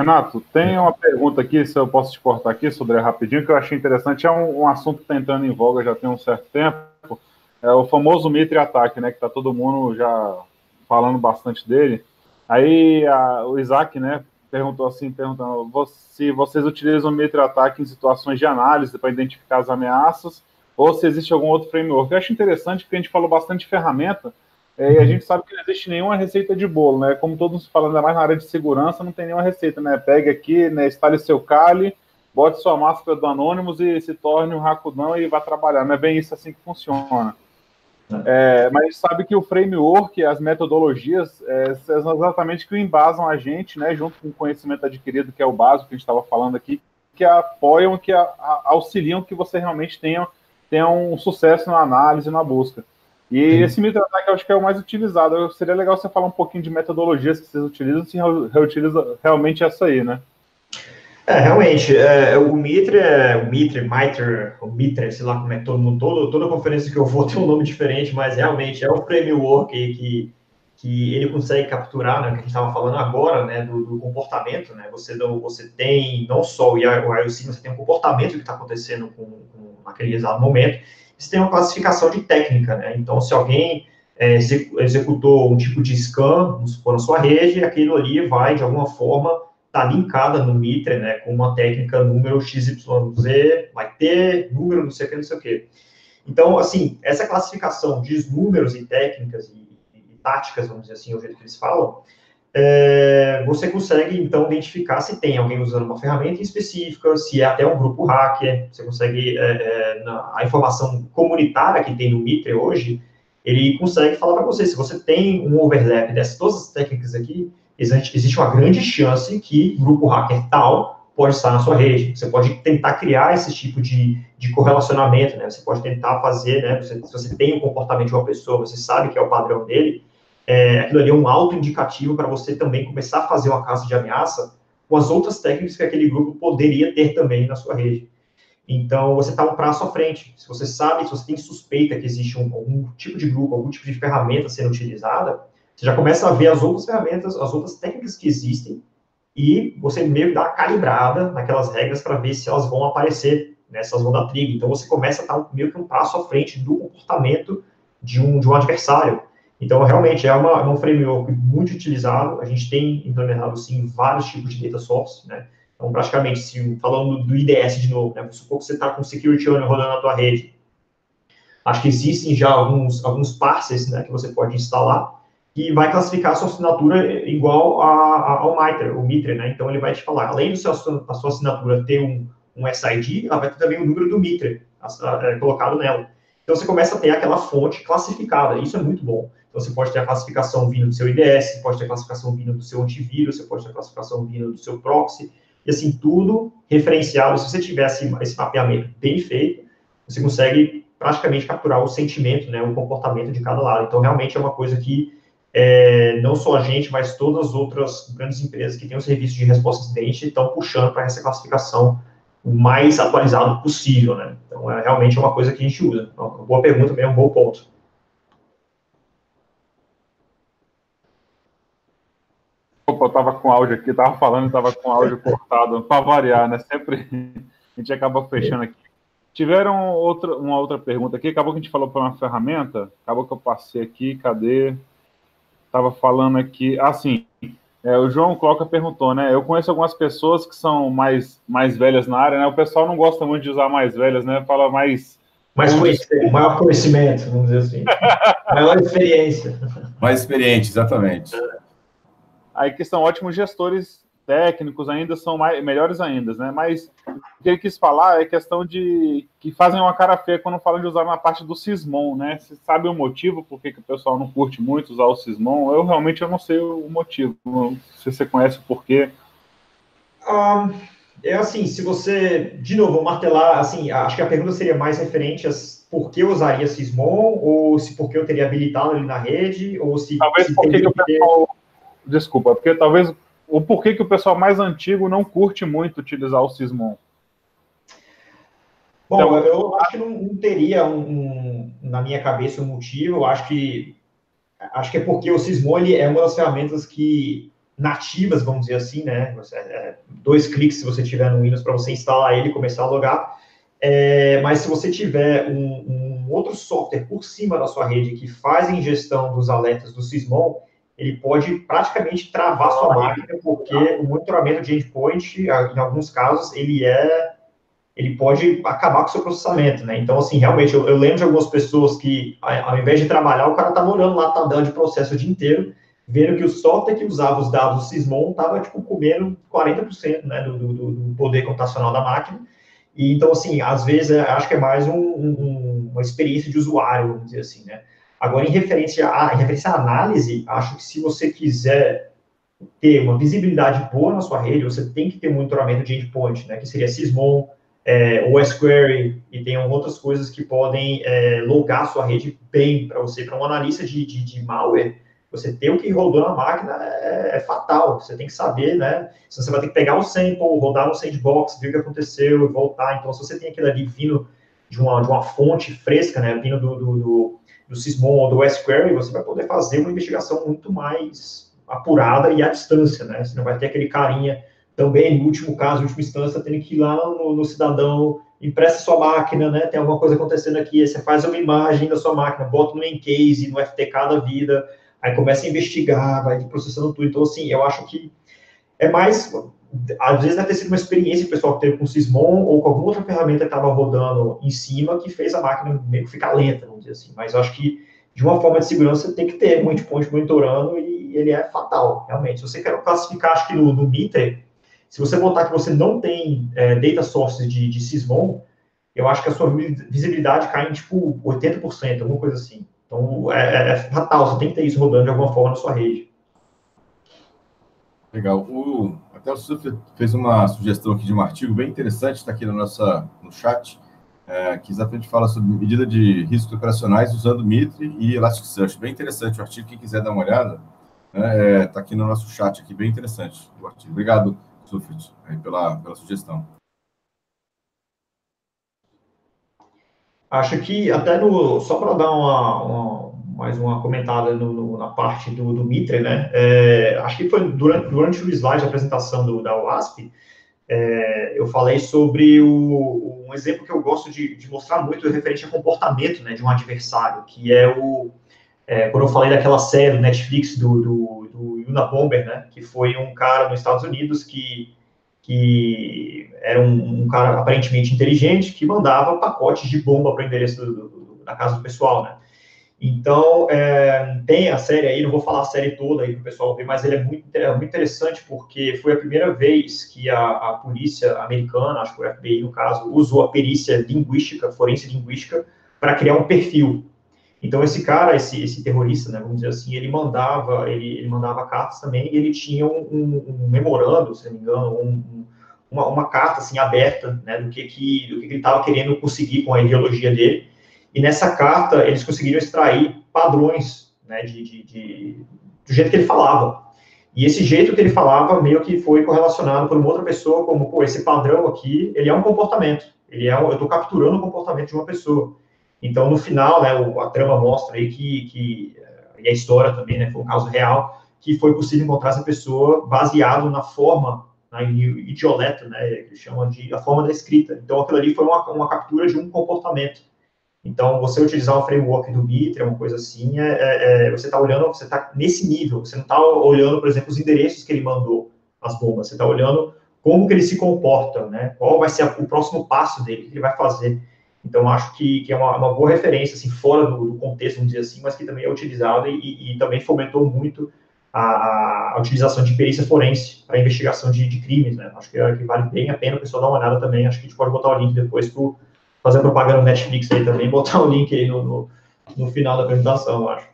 S1: Renato, tem uma pergunta aqui, se eu posso te cortar aqui, sobre rapidinho, que eu achei interessante. É um, um assunto que está entrando em voga já tem um certo tempo. É o famoso Mitre ataque, né? Que está todo mundo já falando bastante dele. Aí a, o Isaac, né, perguntou assim, perguntando se vocês utilizam o Mitre ataque em situações de análise para identificar as ameaças, ou se existe algum outro framework. Eu acho interessante porque a gente falou bastante de ferramenta, é, e a gente sabe que não existe nenhuma receita de bolo, né? Como todos falando, ainda mais na área de segurança, não tem nenhuma receita, né? Pegue aqui, né, seu Kali, bote sua máscara do Anonymous e se torne um Rakudão e vá trabalhar. Não é bem isso assim que funciona. É, mas sabe que o framework, as metodologias, é, são exatamente que embasam a gente, né, junto com o conhecimento adquirido, que é o básico que a gente estava falando aqui, que apoiam, que a, a, auxiliam que você realmente tenha, tenha um sucesso na análise, na busca. E Sim. esse microataque eu acho que é o mais utilizado. Seria legal você falar um pouquinho de metodologias que vocês utilizam, se reutiliza realmente essa aí, né?
S2: É, realmente, é, o Mitre, é, o Mitre, Mitre, o Mitre, sei lá como é todo mundo, todo, toda conferência que eu vou tem um nome diferente, mas realmente é o framework que, que ele consegue capturar, né, que a gente estava falando agora, né, do, do, comportamento, né, você, não, você tem não só o IOC, você tem um comportamento que está acontecendo com, com, naquele exato momento, você tem uma classificação de técnica, né, então se alguém é, executou um tipo de scan, vamos supor, na sua rede, aquilo ali vai, de alguma forma, está linkada no Mitre, né, com uma técnica número XYZ, vai ter número não sei o que, não sei o que. Então, assim, essa classificação de números e técnicas e, e táticas, vamos dizer assim, o jeito que eles falam, é, você consegue, então, identificar se tem alguém usando uma ferramenta específica, se é até um grupo hacker, você consegue, é, é, na, a informação comunitária que tem no Mitre hoje, ele consegue falar para você, se você tem um overlap dessas todas as técnicas aqui, existe, existe uma grande chance que grupo hacker tal pode estar na sua rede. Você pode tentar criar esse tipo de, de correlacionamento, né? Você pode tentar fazer, né? Você, se você tem o comportamento de uma pessoa, você sabe que é o padrão dele, é, aquilo ali é um auto-indicativo para você também começar a fazer uma caça de ameaça com as outras técnicas que aquele grupo poderia ter também na sua rede. Então, você está um passo à frente. Se você sabe, se você tem suspeita que existe um, algum tipo de grupo, algum tipo de ferramenta sendo utilizada, você já começa a ver as outras ferramentas, as outras técnicas que existem, e você meio dá uma calibrada naquelas regras para ver se elas vão aparecer, né, se elas vão dar trigo. Então, você começa a estar meio que um passo à frente do comportamento de um, de um adversário. Então, realmente, é uma, é um framework muito utilizado. A gente tem implementado, sim, vários tipos de data source, né? Então, praticamente, se, falando do IDS de novo, né? Supor que você está com Security Owner rodando na tua rede. Acho que existem já alguns, alguns parsers, né, que você pode instalar, que vai classificar a sua assinatura igual a, a, ao Mitre, o Mitre, né? Então ele vai te falar, além da sua assinatura ter um, um SID, ela vai ter também o número do Mitre é, colocado nela. Então você começa a ter aquela fonte classificada, isso é muito bom. Então você pode ter a classificação vindo do seu IDS, você pode ter a classificação vindo do seu antivírus, você pode ter a classificação vindo do seu proxy, e assim, tudo referenciado. Se você tivesse esse mapeamento bem feito, você consegue praticamente capturar o sentimento, né, o comportamento de cada lado. Então, realmente é uma coisa que é, não só a gente, mas todas as outras grandes empresas que têm o serviço de resposta incidente estão puxando para essa classificação o mais atualizado possível, né? Então, é realmente uma coisa que a gente usa. Então, uma boa pergunta mesmo, um bom ponto.
S1: Opa, eu tava com áudio aqui, tava falando e tava com áudio cortado, para variar, né? Sempre a gente acaba fechando aqui. Tiveram outra, uma outra pergunta aqui, acabou que a gente falou para uma ferramenta, acabou que eu passei aqui, cadê? estava falando aqui, assim, é, o João Cloca perguntou, né? Eu conheço algumas pessoas que são mais, mais velhas na área, né? O pessoal não gosta muito de usar mais velhas, né? Fala mais.
S2: Mais conhecimento, maior conhecimento, vamos dizer assim. maior experiência.
S3: Mais experiente, exatamente.
S1: Aí que são ótimos gestores técnicos ainda são mais, melhores ainda, né? Mas o que ele quis falar é questão de que fazem uma cara feia quando falam de usar na parte do Sysmon, né? Você sabe o motivo por que, que o pessoal não curte muito usar o Sysmon? Eu realmente eu não sei o motivo. Se você conhece o porquê.
S2: Um, é assim, se você, de novo, martelar, assim, acho que a pergunta seria mais referente a por que eu usaria Sysmon, ou se por que eu teria habilitado ele na rede, ou se...
S1: Talvez
S2: se
S1: porque o pessoal... Desculpa, porque talvez o porquê que o pessoal mais antigo não curte muito utilizar o Sysmon?
S2: Bom, então, eu acho que não, não teria um, um, na minha cabeça um motivo. Eu acho que acho que é porque o Sysmon é uma das ferramentas que nativas, vamos dizer assim, né? Você, é, dois cliques se você tiver no Windows para você instalar ele e começar a logar. É, mas se você tiver um, um, outro software por cima da sua rede que faz a ingestão dos alertas do Sysmon, ele pode praticamente travar sua máquina, porque o monitoramento de endpoint, em alguns casos, ele é ele pode acabar com o seu processamento, né? Então, assim, realmente, eu, eu lembro de algumas pessoas que, ao invés de trabalhar, o cara tá morando lá, tabela de processo o dia inteiro, vendo que o software que usava os dados do Sysmon estava, tipo, comendo 40%, né, do, do, do, poder computacional da máquina. E, então, assim, às vezes, acho que é mais um, um, uma experiência de usuário, vamos dizer assim, né? Agora, em referência, a, em referência à análise, acho que se você quiser ter uma visibilidade boa na sua rede, você tem que ter um monitoramento de endpoint, né, que seria Sysmon, é, OSQuery, e tem outras coisas que podem é, logar a sua rede bem para você. Para um analista de, de, de, malware, você ter o que rodou na máquina é, é, fatal. Você tem que saber, né? Se você vai ter que pegar o sample, rodar no sandbox, ver o que aconteceu e voltar. Então, se você tem aquilo ali vindo de uma, de uma fonte fresca, né? Vindo do, do, do, do Sysmon ou do SQL, você vai poder fazer uma investigação muito mais apurada e à distância, né? Você não vai ter aquele carinha também, no último caso, em última instância, tendo que ir lá no, no cidadão, empresta sua máquina, né? Tem alguma coisa acontecendo aqui, você faz uma imagem da sua máquina, bota no Encase, no FTK da vida, aí começa a investigar, vai processando tudo. Então, assim, eu acho que é mais. Às vezes deve ter sido uma experiência que o pessoal teve com o Sysmon ou com alguma outra ferramenta que estava rodando em cima que fez a máquina meio que ficar lenta, vamos dizer assim. Mas eu acho que, de uma forma de segurança, você tem que ter um endpoint monitorando e ele é fatal, realmente. Se você quer classificar, acho que no, no se você botar que você não tem é, data sources de, de Sysmon, eu acho que a sua visibilidade cai em, tipo, 80%, alguma coisa assim. Então, é, é, é, fatal, você tem que ter isso rodando de alguma forma na sua rede.
S3: Legal. O, até o Suf fez uma sugestão aqui de um artigo bem interessante, está aqui no, nossa, no chat, é, que exatamente fala sobre medida de riscos operacionais usando Mitre e Elasticsearch. Bem interessante o artigo, quem quiser dar uma olhada, está né, é, aqui no nosso chat, aqui, bem interessante o artigo. Obrigado, Sufit, pela, pela sugestão.
S2: Acho que até no. Só para dar uma, uma, mais uma comentada no, no, na parte do, do Mitre, né? É, acho que foi durante, durante o slide da apresentação do, da OASP, é, eu falei sobre o, um exemplo que eu gosto de, de, mostrar muito referente a comportamento né, de um adversário, que é o. É, quando eu falei daquela série do Netflix do, do, do Yuna Bomber, né? Que foi um cara nos Estados Unidos que que era um, um, cara aparentemente inteligente que mandava pacotes de bomba para o endereço do, do, da casa do pessoal, né? Então, é, tem a série aí, não vou falar a série toda aí para o pessoal ver, mas ele é muito, é muito interessante porque foi a primeira vez que a, a polícia americana, acho que o FBI no caso, usou a perícia linguística, forense linguística, para criar um perfil. Então, esse cara, esse, esse terrorista, né, vamos dizer assim, ele mandava, ele, ele mandava cartas também, e ele tinha um, um, um memorando, se não me engano, um, uma, uma, carta, assim, aberta, né, do que, que, do que ele estava querendo conseguir com a ideologia dele, e nessa carta eles conseguiram extrair padrões, né, de, de, de do jeito que ele falava. E esse jeito que ele falava meio que foi correlacionado por uma outra pessoa, como, pô, esse padrão aqui, ele é um comportamento, ele é, eu estou capturando o comportamento de uma pessoa. Então, no final, né, a trama mostra aí que, que e a história também, né, foi um caso real, que foi possível encontrar essa pessoa baseado na forma, na idioleto, né, que chama de a forma da escrita. Então, aquilo ali foi uma, uma captura de um comportamento. Então, você utilizar o framework do Mitre, uma coisa assim, é, é, é você está olhando, você está nesse nível, você não está olhando, por exemplo, os endereços que ele mandou as bombas, você está olhando como que ele se comporta, né, qual vai ser o próximo passo dele, o que ele vai fazer. Então, acho que, que é uma, uma, boa referência, assim, fora do, do, contexto, vamos dizer assim, mas que também é utilizado e, e, e também fomentou muito a, a, utilização de perícia forense para investigação de, de, crimes, né? Acho que, é, que, vale bem a pena o pessoal dar uma olhada também. Acho que a gente pode botar o link depois para fazer propaganda no Netflix aí também, botar o link aí no, no, no final da apresentação, acho.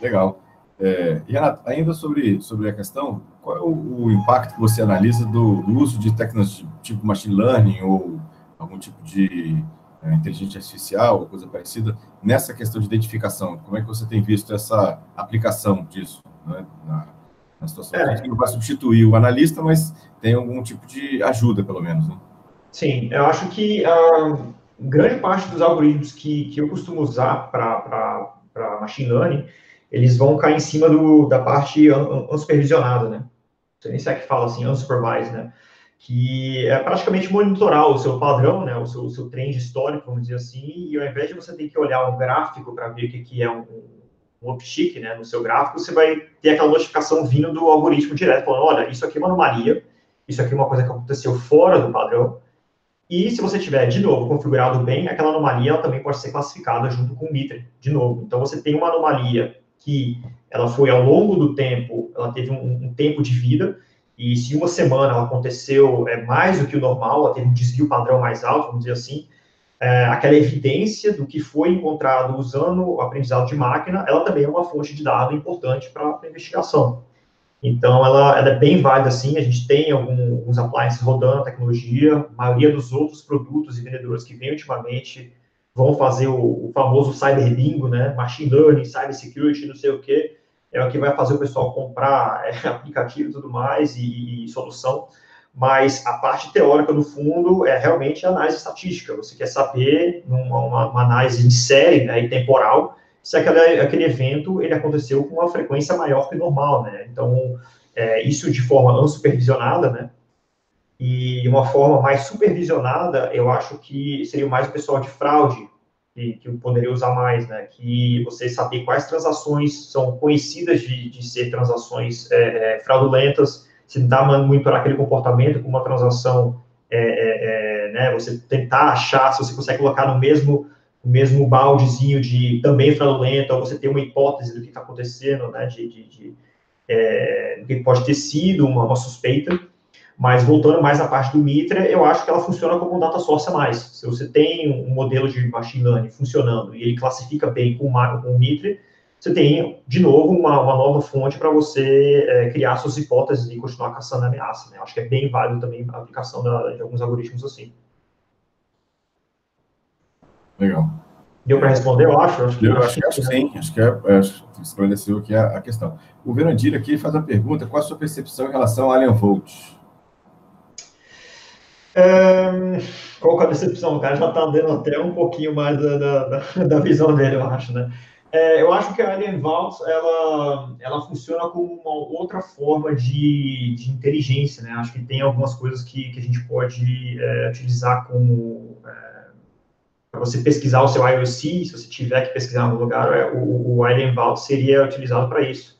S3: Legal. É, e, Renato, ainda sobre, sobre a questão, qual é o, o impacto que você analisa do, do uso de técnicas tipo machine learning ou algum tipo de é, inteligência artificial ou coisa parecida nessa questão de identificação? Como é que você tem visto essa aplicação disso né, na, na situação? É. Não vai substituir o analista, mas tem algum tipo de ajuda, pelo menos, né?
S2: Sim, eu acho que a grande parte dos algoritmos que, que eu costumo usar para machine learning, eles vão cair em cima do, da parte unsupervisionada, né? Sei nem se é que fala assim, unsupervised, né? que é praticamente monitorar o seu padrão, né, o seu, o seu trend histórico, vamos dizer assim, e ao invés de você ter que olhar um gráfico para ver o que, que é um, um uptick, né, no seu gráfico, você vai ter aquela notificação vindo do algoritmo direto, falando, olha, isso aqui é uma anomalia, isso aqui é uma coisa que aconteceu fora do padrão, e se você tiver, de novo, configurado bem, aquela anomalia ela também pode ser classificada junto com o Mitre, de novo. Então, você tem uma anomalia que ela foi ao longo do tempo, ela teve um, um tempo de vida, e se uma semana ela aconteceu é, mais do que o normal, ela teve um desvio padrão mais alto, vamos dizer assim, é, aquela evidência do que foi encontrado usando o aprendizado de máquina, ela também é uma fonte de dado importante para a investigação. Então, ela, ela, é bem válida, sim. A gente tem alguns appliances rodando a tecnologia. A maioria dos outros produtos e vendedores que vêm ultimamente vão fazer o, o famoso cyber bingo, né? Machine learning, cyber security, não sei o quê é o que vai fazer o pessoal comprar é, aplicativo e tudo mais, e, e, solução, mas a parte teórica, no fundo, é realmente análise estatística. Você quer saber, numa uma, uma análise de série né, e temporal, se aquele, aquele evento ele aconteceu com uma frequência maior que normal, né? Então, é, isso de forma unsupervisionada, né? E uma forma mais supervisionada, eu acho que seria mais o pessoal de fraude, que, que poderia usar mais, né? Que você saber quais transações são conhecidas de, de ser transações é, é, fraudulentas, se está monitorar aquele comportamento com uma transação, é, é, é, né? Você tentar achar se você consegue colocar no mesmo o mesmo baldezinho de também fraudulenta, ou você tem uma hipótese do que está acontecendo, né? De, de, de é, que pode ter sido uma, uma suspeita. Mas voltando mais à parte do Mitra, eu acho que ela funciona como um data source a mais. Se você tem um modelo de machine learning funcionando e ele classifica bem com o Mitra, você tem, de novo, uma, uma nova fonte para você é, criar suas hipóteses e continuar caçando a ameaça. Né? Acho que é bem válido também a aplicação da, de alguns algoritmos assim.
S3: Legal.
S2: Deu para responder, eu acho?
S3: Acho que, eu acho, acho que sim, acho que, é, acho que esclareceu aqui a, a, questão. O Verandir aqui faz a pergunta: qual a sua percepção em relação ao Alien Volt?
S2: Um, qual é a decepção? O cara já está dando até um pouquinho mais da, da, da visão dele, eu acho, né? É, eu acho que a Alien Vault, ela, ela funciona como uma outra forma de, de inteligência, né? Acho que tem algumas coisas que, que a gente pode é, utilizar como... Para você pesquisar o seu IOC, se você tiver que pesquisar em algum lugar, é, o, o Alien Vault seria utilizado para isso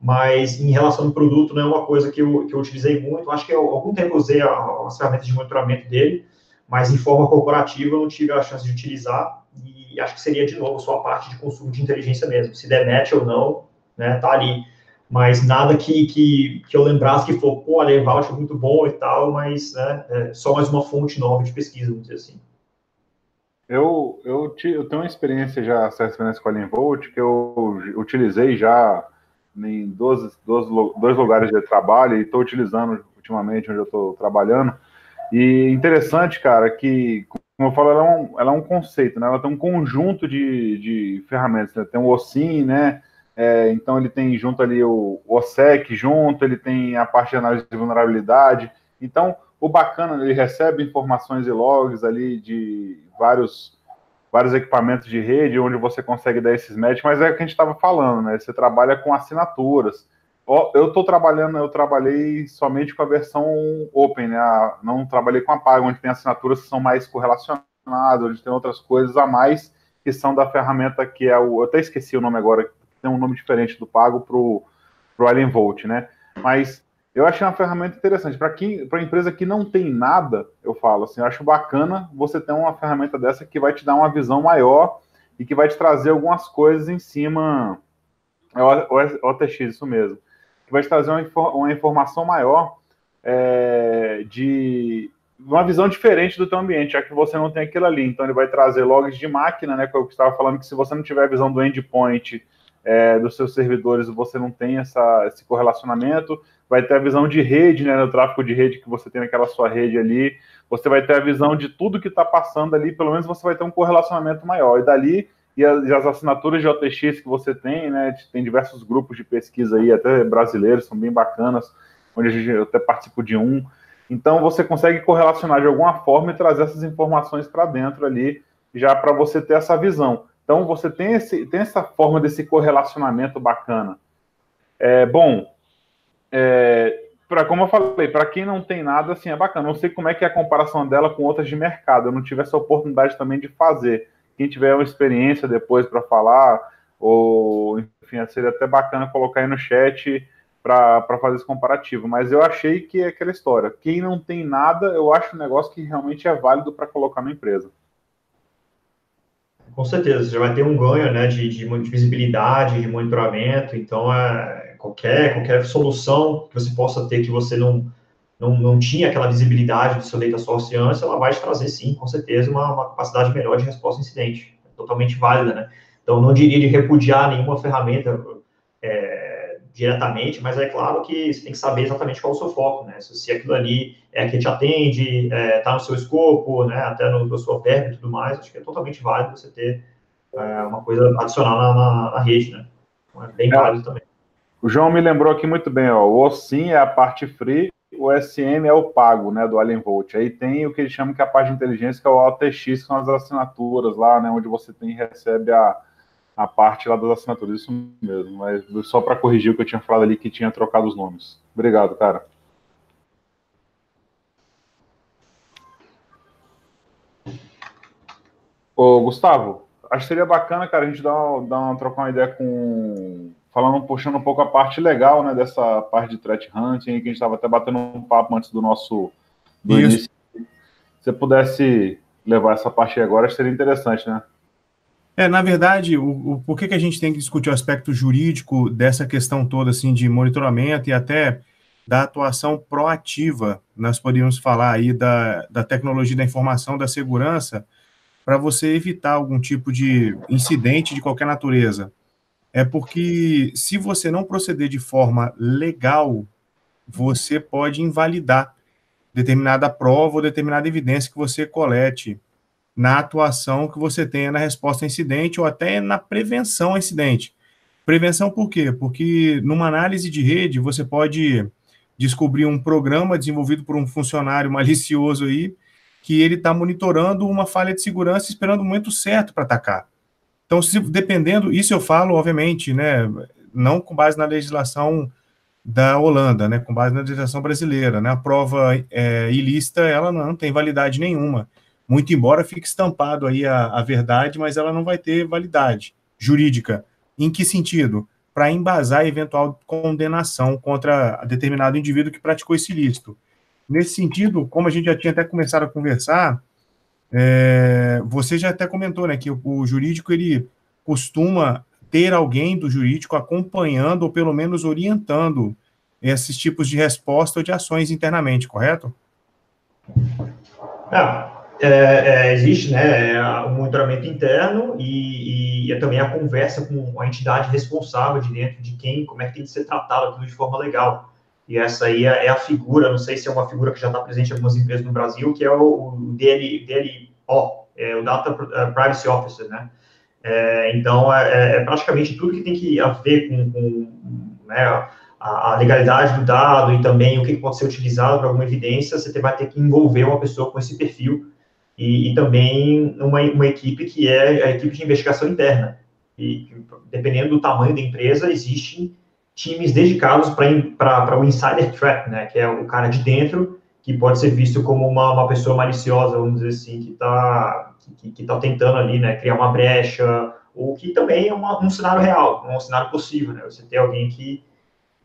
S2: mas em relação ao produto, não é uma coisa que eu, que eu utilizei muito. Acho que há algum tempo eu usei as ferramentas de monitoramento dele, mas em forma corporativa eu não tive a chance de utilizar. E acho que seria, de novo, só a parte de consumo de inteligência mesmo. Se der match ou não, né, tá ali. Mas nada que, que, que eu lembrasse que for, pô, a Levault é muito bom e tal, mas né, é só mais uma fonte nova de pesquisa, vamos dizer assim.
S1: Eu, eu, eu tenho uma experiência já, essa experiência com a Levault, que eu utilizei já em dois, dois, dois lugares de trabalho e estou utilizando ultimamente onde eu estou trabalhando. E interessante, cara, que, como eu falo, ela é um, ela é um conceito, né? Ela tem um conjunto de, de ferramentas. Né? Tem o OSIM, né? É, então ele tem junto ali o OSEC junto, ele tem a parte de análise de vulnerabilidade. Então, o bacana, ele recebe informações e logs ali de vários vários equipamentos de rede onde você consegue dar esses matches, mas é o que a gente estava falando, né? Você trabalha com assinaturas. Eu estou trabalhando, eu trabalhei somente com a versão open, né? Não trabalhei com a paga, onde tem assinaturas que são mais correlacionadas, onde tem outras coisas a mais que são da ferramenta que é o. Eu até esqueci o nome agora, tem um nome diferente do pago para o Alien Volt, né? Mas eu achei uma ferramenta interessante. Para a empresa que não tem nada, eu falo assim, eu acho bacana você ter uma ferramenta dessa que vai te dar uma visão maior e que vai te trazer algumas coisas em cima. É o OTX, isso mesmo. Que vai te trazer uma, uma informação maior é, de uma visão diferente do teu ambiente, já que você não tem aquilo ali. Então ele vai trazer logs de máquina, né? Que eu estava falando que se você não tiver a visão do endpoint é, dos seus servidores, você não tem essa, esse correlacionamento vai ter a visão de rede, né, no tráfego de rede que você tem naquela sua rede ali, você vai ter a visão de tudo que está passando ali, pelo menos você vai ter um correlacionamento maior. E dali, e as, as assinaturas de OTX que você tem, né, tem diversos grupos de pesquisa aí, até brasileiros, são bem bacanas, onde a gente, até participo de um. Então, você consegue correlacionar de alguma forma e trazer essas informações para dentro ali, já para você ter essa visão. Então, você tem, esse, tem essa forma desse correlacionamento bacana. É, bom, é, para como eu falei, para quem não tem nada, assim, é bacana. Não sei como é que é a comparação dela com outras de mercado. Eu não tive essa oportunidade também de fazer. Quem tiver uma experiência depois para falar, ou enfim, seria até bacana colocar aí no chat para fazer esse comparativo. Mas eu achei que é aquela história. Quem não tem nada, eu acho um negócio que realmente é válido para colocar na empresa.
S2: Com certeza, você já vai ter um ganho né, de, de visibilidade, de monitoramento, então é, qualquer, qualquer solução que você possa ter que você não, não, não tinha aquela visibilidade do seu data source antes, ela vai te trazer, sim, com certeza, uma, uma capacidade melhor de resposta a incidente. É totalmente válida, né? Então, não diria de repudiar nenhuma ferramenta é, diretamente, mas é claro que você tem que saber exatamente qual é o seu foco, né? Se, aquilo ali é que te atende, está é, tá no seu escopo, né? Até no, no seu verbo e tudo mais, acho que é totalmente válido você ter é, uma coisa adicional na, na, na rede, né? Então, é bem é. válido também.
S1: O João me lembrou aqui muito bem, ó, o OSIM é a parte free, o SM é o pago, né, do Alien Volt. Aí tem o que eles chamam que é a parte de inteligência, que é o ATX, que são as assinaturas lá, né, onde você tem recebe a, a parte lá das assinaturas, isso mesmo. Mas só para corrigir o que eu tinha falado ali, que tinha trocado os nomes. Obrigado, cara. Ô, Gustavo, acho que seria bacana, cara, a gente dar, dar uma, trocar uma ideia com. Falando, puxando um pouco a parte legal, né, dessa parte de threat hunting, que a gente estava até batendo um papo antes do nosso do início. Se você pudesse levar essa parte aí agora, seria interessante, né?
S4: É, na verdade, o, o, por que, que a gente tem que discutir o aspecto jurídico dessa questão toda, assim, de monitoramento e até da atuação proativa, nós poderíamos falar aí da, da tecnologia da informação, da segurança, para você evitar algum tipo de incidente de qualquer natureza. É porque se você não proceder de forma legal, você pode invalidar determinada prova ou determinada evidência que você colete na atuação que você tenha na resposta a incidente ou até na prevenção a incidente. Prevenção por quê? Porque numa análise de rede você pode descobrir um programa desenvolvido por um funcionário malicioso aí que ele está monitorando uma falha de segurança esperando o momento certo para atacar. Então, se, dependendo, isso eu falo, obviamente, né, não com base na legislação da Holanda, né, com base na legislação brasileira, né, a prova é, ilícita, ela não tem validade nenhuma, muito embora fique estampado aí a, a verdade, mas ela não vai ter validade jurídica. Em que sentido? Para embasar eventual condenação contra determinado indivíduo que praticou esse ilícito. Nesse sentido, como a gente já tinha até começado a conversar, é, você já até comentou, né, que o, o, jurídico ele costuma ter alguém do jurídico acompanhando ou pelo menos orientando esses tipos de resposta ou de ações internamente, correto?
S2: É, é, é existe, né, o monitoramento interno e, e, e, também a conversa com a entidade responsável de dentro de quem, como é que tem que ser tratado aquilo de forma legal. E essa aí é, é a figura, não sei se é uma figura que já está presente em algumas empresas no Brasil, que é o, o DL, DLO, é o Data é, Privacy Officer, né? É, então, é, é, é, praticamente tudo que tem que a ver com, com né, a, legalidade do dado e também o que pode ser utilizado para alguma evidência, você vai ter que envolver uma pessoa com esse perfil e, e também uma, uma equipe que é a equipe de investigação interna. E dependendo do tamanho da empresa, existem times dedicados para o insider threat, né, que é o cara de dentro que pode ser visto como uma, uma pessoa maliciosa, vamos dizer assim, que está que, que tá tentando ali, né, criar uma brecha, ou que também é uma, um cenário real, um cenário possível, né, você tem alguém que,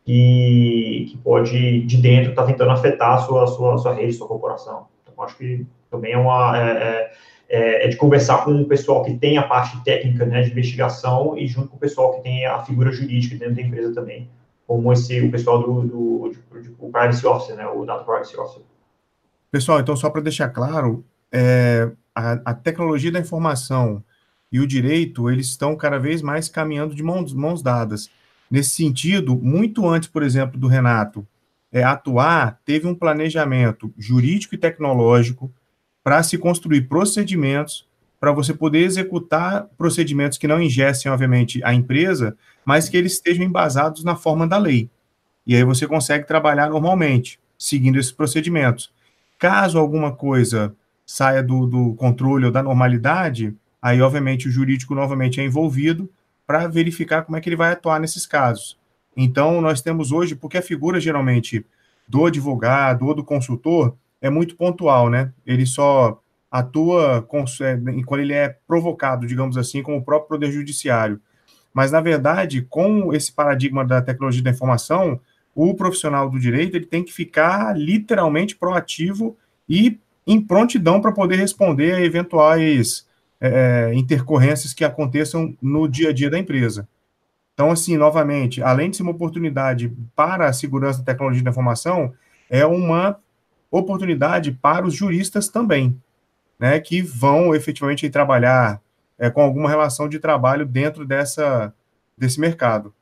S2: que, que pode, de dentro, estar tá tentando afetar a sua, a sua, a sua rede, sua corporação. Então, acho que também é uma... É, é, é, é, de conversar com o pessoal que tem a parte técnica né, de investigação e junto com o pessoal que tem a figura jurídica dentro da empresa também, como esse, o pessoal do, do de, de, o Privacy Officer, né, o Data Privacy Officer.
S4: Pessoal, então só para deixar claro, é, a, a, tecnologia da informação e o direito, eles estão cada vez mais caminhando de mãos, mãos dadas. Nesse sentido, muito antes, por exemplo, do Renato é, atuar, teve um planejamento jurídico e tecnológico para se construir procedimentos para você poder executar procedimentos que não ingessem, obviamente, a empresa, mas que eles estejam embasados na forma da lei. E aí você consegue trabalhar normalmente, seguindo esses procedimentos. Caso alguma coisa saia do, do controle ou da normalidade, aí, obviamente, o jurídico novamente é envolvido para verificar como é que ele vai atuar nesses casos. Então, nós temos hoje, porque a figura geralmente do advogado ou do consultor, é muito pontual, né? Ele só atua com, é, quando ele é provocado, digamos assim, como o próprio Poder Judiciário. Mas, na verdade, com esse paradigma da tecnologia da informação, o profissional do direito ele tem que ficar literalmente proativo e em prontidão para poder responder a eventuais é, é, intercorrências que aconteçam no dia a dia da empresa. Então, assim, novamente, além de ser uma oportunidade para a segurança da tecnologia da informação, é uma oportunidade para os juristas também, né, que vão efetivamente trabalhar é, com alguma relação de trabalho dentro dessa, desse mercado.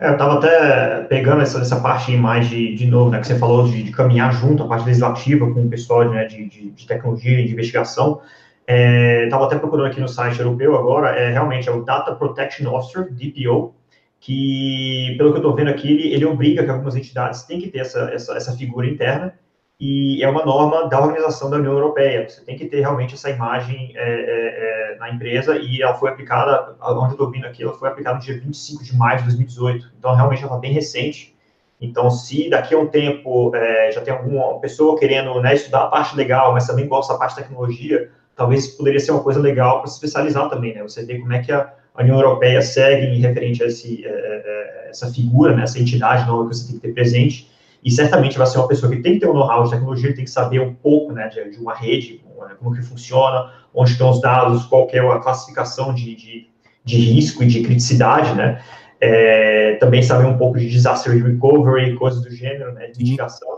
S2: É, eu estava até pegando essa, essa parte mais de, de novo, né, que você falou de, de caminhar junto a parte legislativa com o pessoal né, de, de, de tecnologia e de investigação. Estava é, até procurando aqui no site europeu agora, é realmente é o Data Protection Officer, DPO, que, pelo que eu estou vendo aqui, ele, ele, obriga que algumas entidades têm que ter essa, essa, essa figura interna, e é uma norma da Organização da União Europeia. Você tem que ter realmente essa imagem é, é, é na empresa, e ela foi aplicada, onde eu estou vendo aqui, ela foi aplicada no dia 25 de maio de 2018. Então, realmente, ela está bem recente. Então, se daqui a um tempo é, já tem alguma pessoa querendo né, estudar a parte legal, mas também gosta da parte de tecnologia, talvez poderia ser uma coisa legal para se especializar também, né? Você ver como é que a União Europeia segue em referente a esse, é, é, essa figura, né, essa entidade nova que você tem que ter presente, e certamente vai ser uma pessoa que tem que ter um know-how de tecnologia, tem que saber um pouco né, de, de uma rede, como que funciona, onde estão os dados, qual é a classificação de, de, de risco e de criticidade, né? É, também saber um pouco de disaster recovery, coisas do gênero, né, de mitigação.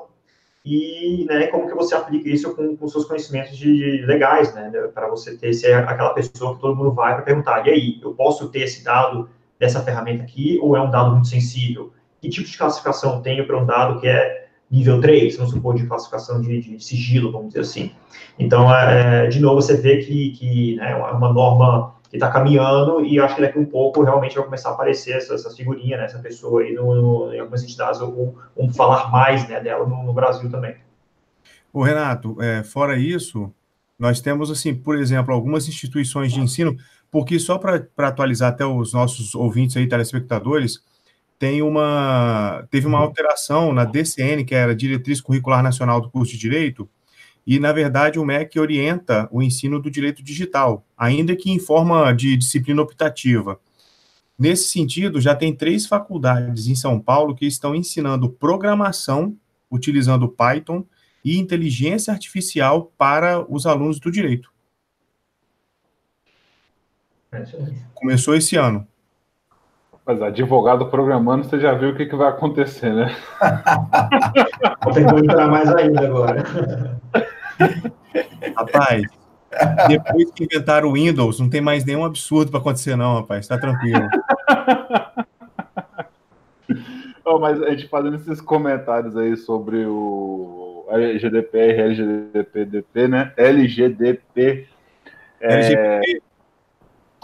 S2: E né, como que você aplica isso com, com seus conhecimentos de legais, né, para você ter ser aquela pessoa que todo mundo vai para perguntar, e aí, eu posso ter esse dado dessa ferramenta aqui, ou é um dado muito sensível? Que tipo de classificação tenho para um dado que é nível 3, vamos supor, de classificação de, de sigilo, vamos dizer assim. Então, é, de novo, você vê que, que né, é uma norma que está caminhando e acho que daqui a um pouco realmente vai começar a aparecer essa, essa figurinha, né, essa pessoa aí no, no, em algumas entidades, ou vamos falar mais né, dela no, no Brasil também.
S4: O Renato, é, fora isso, nós temos, assim, por exemplo, algumas instituições de ensino, porque só para atualizar até os nossos ouvintes aí, telespectadores, tem uma, teve uma alteração na DCN, que era Diretriz Curricular Nacional do Curso de Direito, e, na verdade, o MEC orienta o ensino do direito digital, ainda que em forma de disciplina optativa. Nesse sentido, já tem três faculdades em São Paulo que estão ensinando programação utilizando Python e inteligência artificial para os alunos do direito. Começou esse ano.
S1: Mas advogado programando, você já viu o que, que vai acontecer, né?
S2: Vou ter que entrar mais ainda agora.
S4: Rapaz, depois que inventaram o Windows, não tem mais nenhum absurdo para acontecer, não, rapaz. Tá tranquilo.
S1: oh, mas a gente fazendo esses comentários aí sobre o LGDPR, LGDPDP, né? LGDP. É... LGDP.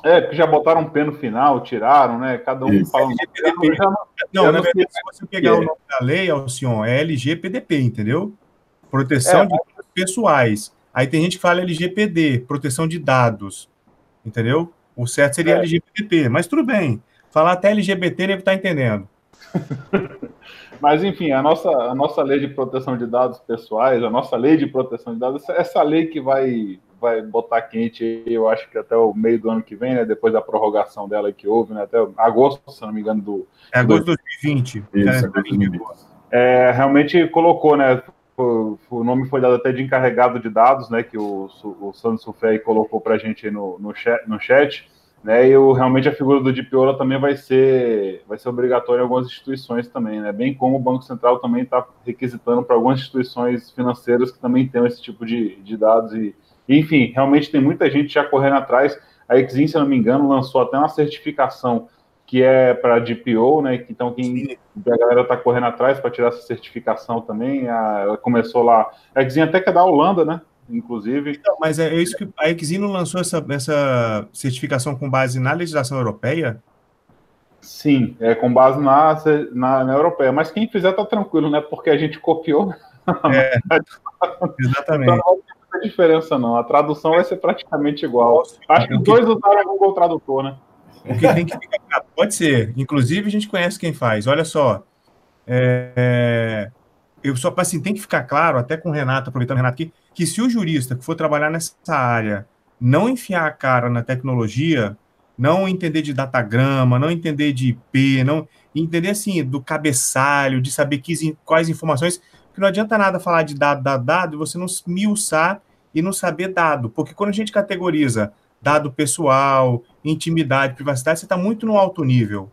S1: É, porque já botaram um P no final, tiraram, né? Cada um Isso. fala.
S4: LGPDP. Não, não, verdade, se você pegar o nome da lei, Alcion, é LGPDP, entendeu? Proteção é, de pessoais. Aí tem gente que fala LGPD, proteção de dados, entendeu? O certo seria é. LGPD, mas tudo bem. Falar até LGBT deve estar entendendo.
S1: Mas, enfim, a nossa, a nossa lei de proteção de dados pessoais, a nossa lei de proteção de dados, essa lei que vai, vai botar quente, eu acho que até o meio do ano que vem, né? Depois da prorrogação dela que houve, né? Até agosto, se não me engano, do.
S4: É agosto de 2020. Isso,
S1: é, realmente colocou, né? O nome foi dado até de encarregado de dados, né, que o, o Sandro Sufé colocou para a gente no, no, chat, no chat, né, e o, realmente a figura do DPO também vai ser, vai ser obrigatória em algumas instituições também, né, bem como o Banco Central também está requisitando para algumas instituições financeiras que também tenham esse tipo de, de dados e, enfim, realmente tem muita gente já correndo atrás, a Exim, se não me engano, lançou até uma certificação que é para DPO, né? Então, quem a galera está correndo atrás para tirar essa certificação também, a, ela começou lá. A Exim até que é da Holanda, né? Inclusive.
S4: Então, mas é isso que a Exim não lançou essa, essa certificação com base na legislação europeia?
S1: Sim, é com base na, na, na europeia. Mas quem fizer tá tranquilo, né? Porque a gente copiou. É,
S4: exatamente. Então,
S1: não ter diferença, não. A tradução vai ser praticamente igual. Acho que os dois usaram o Google Tradutor, né?
S4: O que tem que ficar. Pode ser. Inclusive, a gente conhece quem faz. Olha só. É, eu só assim, tem que ficar claro, até com o Renato, aproveitando o Renato aqui, que se o jurista que for trabalhar nessa área não enfiar a cara na tecnologia, não entender de datagrama, não entender de IP, não entender assim do cabeçalho, de saber que, quais informações, porque não adianta nada falar de dado, dado, dado, e você não miuçar e não saber dado, porque quando a gente categoriza dado pessoal, intimidade, privacidade, você está muito no alto nível.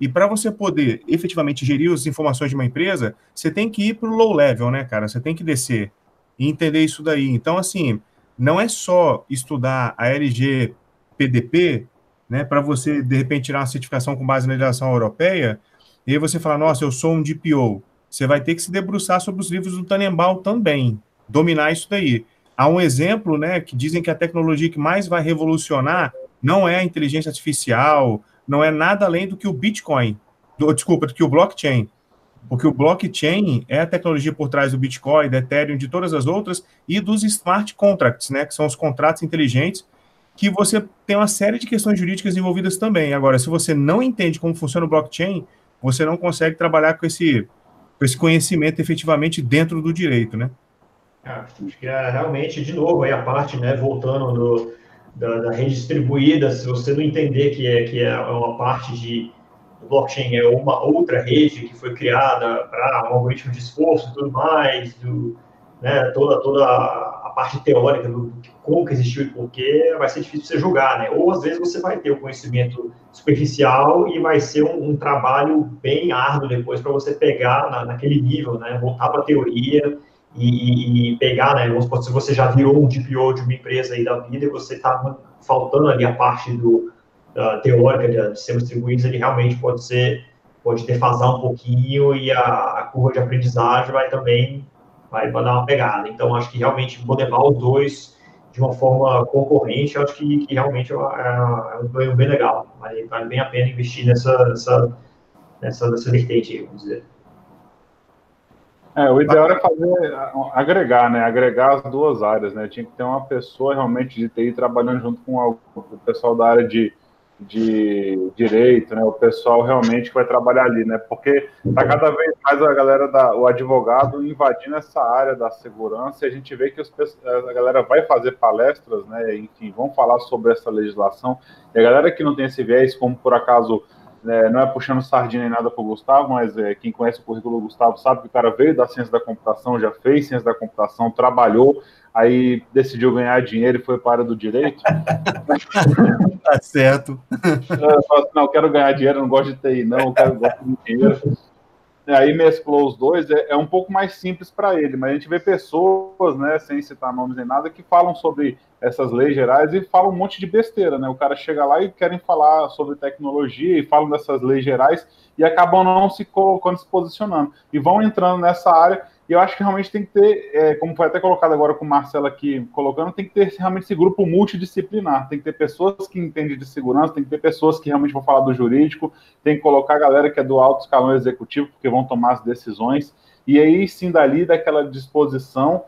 S4: E para você poder efetivamente gerir as informações de uma empresa, você tem que ir para o low level, né, cara? Você tem que descer e entender isso daí. Então, assim, não é só estudar a LGPDP, né, para você, de repente, tirar uma certificação com base na legislação europeia, e aí você fala, nossa, eu sou um DPO. Você vai ter que se debruçar sobre os livros do Tannenbaum também, dominar isso daí. Há um exemplo, né, que dizem que a tecnologia que mais vai revolucionar não é a inteligência artificial, não é nada além do que o Bitcoin, do, desculpa, do que o blockchain. Porque o blockchain é a tecnologia por trás do Bitcoin, do Ethereum, de todas as outras, e dos smart contracts, né, que são os contratos inteligentes, que você tem uma série de questões jurídicas envolvidas também. Agora, se você não entende como funciona o blockchain, você não consegue trabalhar com esse, com esse conhecimento efetivamente dentro do direito, né?
S2: Acho que é realmente, de novo, aí a parte, né, voltando do, da, da, rede distribuída, se você não entender que é, que é uma parte de blockchain, é uma outra rede que foi criada para um algoritmo de esforço e tudo mais, do, né, toda, toda a parte teórica do, como que existiu e porquê, vai ser difícil você julgar, né? Ou às vezes você vai ter o conhecimento superficial e vai ser um, um trabalho bem árduo depois para você pegar na, naquele nível, né? Voltar para a teoria e, e, pegar, né? Se você já virou um DPO de uma empresa aí da vida e você está faltando ali a parte do, da teórica de, sistemas distribuídos, ele realmente pode ser, pode defasar um pouquinho e a, a curva de aprendizagem vai também vai, dar uma pegada. Então, acho que realmente vou levar os dois de uma forma concorrente, acho que, que realmente é, é, um ganho bem legal. Vale, vale bem a pena investir nessa, nessa, nessa, nessa vertente vamos dizer.
S1: É, o ideal era fazer, agregar, né? Agregar as duas áreas, né? Tinha que ter uma pessoa realmente de TI trabalhando junto com o pessoal da área de, de direito, né? O pessoal realmente que vai trabalhar ali, né? Porque tá cada vez mais a galera da, o advogado invadindo essa área da segurança e a gente vê que os, a galera vai fazer palestras, né? Enfim, vão falar sobre essa legislação. E a galera que não tem esse viés, como por acaso é, não é puxando sardinha nem nada para o Gustavo, mas é, quem conhece o currículo do Gustavo sabe que o cara veio da ciência da computação, já fez ciência da computação, trabalhou, aí decidiu ganhar dinheiro e foi para a área do direito.
S4: tá certo.
S1: Eu assim, não, quero ganhar dinheiro, não gosto de TI, não, eu quero gosto de dinheiro. Aí mesclou os dois, é, é um pouco mais simples para ele, mas a gente vê pessoas, né, sem citar nomes nem nada, que falam sobre essas leis gerais e falam um monte de besteira, né? O cara chega lá e querem falar sobre tecnologia e falam dessas leis gerais e acabam não se colocando, se posicionando. E vão entrando nessa área e eu acho que realmente tem que ter, é, como foi até colocado agora com o Marcelo aqui colocando, tem que ter realmente esse grupo multidisciplinar. Tem que ter pessoas que entendem de segurança, tem que ter pessoas que realmente vão falar do jurídico, tem que colocar a galera que é do alto escalão executivo, porque vão tomar as decisões. E aí sim, dali, daquela disposição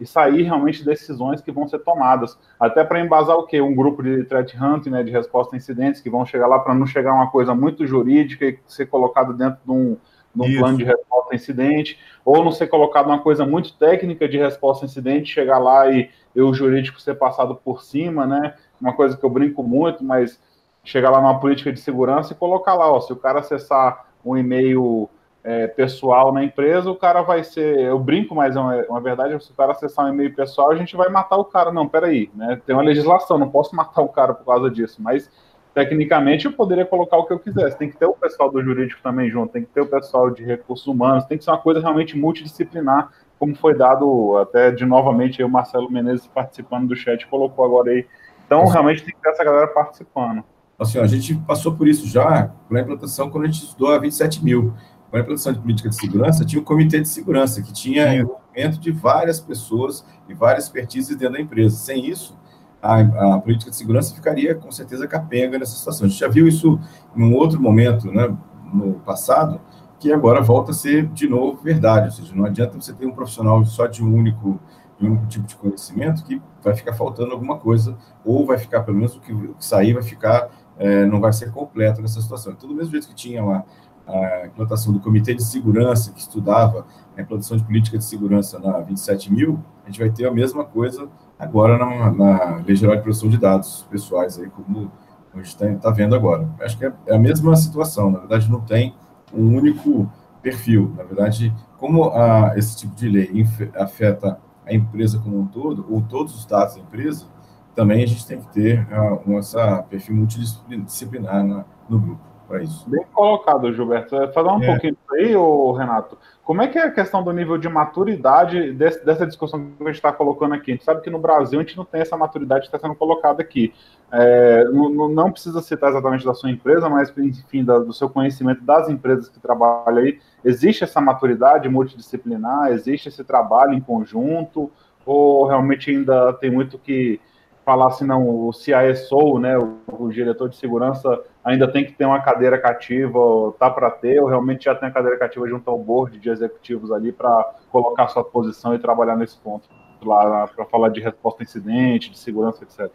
S1: e sair realmente decisões que vão ser tomadas. Até para embasar o quê? Um grupo de threat hunting, né, de resposta a incidentes, que vão chegar lá para não chegar uma coisa muito jurídica e ser colocado dentro de um num Isso. plano de resposta a incidente, ou não ser colocado uma coisa muito técnica de resposta a incidente, chegar lá e, e o jurídico ser passado por cima, né? Uma coisa que eu brinco muito, mas chegar lá numa política de segurança e colocar lá, ó, se o cara acessar um e-mail é, pessoal na empresa, o cara vai ser. Eu brinco, mas é uma, uma verdade, se o cara acessar um e-mail pessoal, a gente vai matar o cara. Não, peraí, né? Tem uma legislação, não posso matar o cara por causa disso, mas tecnicamente eu poderia colocar o que eu quisesse. Tem que ter o pessoal do jurídico também junto, tem que ter o pessoal de recursos humanos, tem que ser uma coisa realmente multidisciplinar, como foi dado até de novamente aí, o Marcelo Menezes participando do chat, colocou agora aí. Então, realmente tem que ter essa galera participando.
S3: Assim, a gente passou por isso já, para a implantação, quando a gente estudou a 27 mil. Para a implantação de política de segurança, tinha um comitê de segurança, que tinha envolvimento de várias pessoas e várias expertises dentro da empresa. Sem isso, a, a, política de segurança ficaria com certeza capenga nessa situação. A gente já viu isso em um outro momento, né, no passado, que agora volta a ser de novo verdade. Ou seja, não adianta você ter um profissional só de um único, de um tipo de conhecimento que vai ficar faltando alguma coisa, ou vai ficar, pelo menos o que, o que sair vai ficar, é, não vai ser completo nessa situação. Então, do mesmo jeito que tinha lá a implantação do Comitê de Segurança, que estudava a implantação de política de segurança na 27 mil, a gente vai ter a mesma coisa agora na, na Lei Geral de Proteção de Dados Pessoais, aí, como a gente está tá vendo agora. Acho que é, é, a mesma situação, na verdade, não tem um único perfil. Na verdade, como a, esse tipo de lei afeta a empresa como um todo, ou todos os dados da empresa, também a gente tem que ter a, um perfil multidisciplinar na, no grupo para isso.
S1: Bem colocado, Gilberto. Falar um é. pouquinho aí, ô, Renato. Como é que é a questão do nível de maturidade desse, dessa discussão que a gente está colocando aqui? A gente sabe que no Brasil a gente não tem essa maturidade que está sendo colocada aqui. É, não, não, precisa citar exatamente da sua empresa, mas, enfim, da, do seu conhecimento das empresas que trabalham aí. Existe essa maturidade multidisciplinar? Existe esse trabalho em conjunto? Ou realmente ainda tem muito que falar assim, não, o CISO, né, o, o, diretor de segurança ainda tem que ter uma cadeira cativa, tá para ter, ou realmente já tem a cadeira cativa junto ao board de executivos ali para colocar sua posição e trabalhar nesse ponto lá para falar de resposta a incidente, de segurança, etc.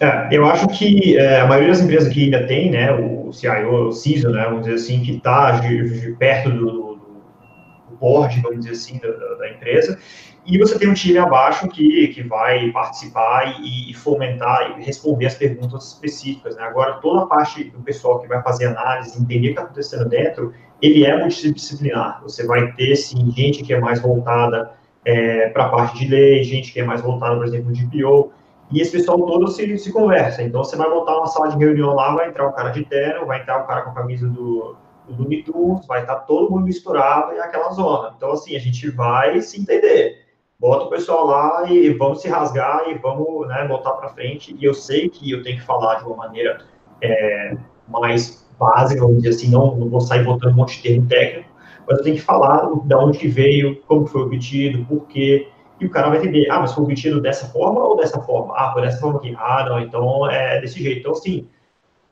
S2: É, eu acho que é, a maioria das empresas que ainda tem, né, o CIO, o CISO, né, vamos dizer assim, que está perto do, do, do, board, vamos dizer assim, da, da, empresa, e você tem um time abaixo que, que vai participar e, e fomentar e responder as perguntas específicas. Né? Agora, toda a parte do pessoal que vai fazer análise, entender o que está acontecendo dentro, ele é multidisciplinar. Você vai ter, sim, gente que é mais voltada é, para a parte de lei, gente que é mais voltada, por exemplo, de PO, e esse pessoal todo se, se conversa. Então, você vai botar uma sala de reunião lá, vai entrar o cara de terno, vai entrar o cara com a camisa do, do Unitunes, vai estar todo mundo misturado e aquela zona. Então, assim, a gente vai se entender. Bota o pessoal lá e vamos se rasgar e vamos né, botar para frente. E eu sei que eu tenho que falar de uma maneira é, mais básica, vamos dizer assim, não, não vou sair botando um monte de termo técnico, mas eu tenho que falar de onde veio, como foi obtido, por quê, e o cara vai entender, ah, mas foi obtido dessa forma ou dessa forma? Ah, foi dessa forma aqui. Ah, não, então é desse jeito. Então, assim,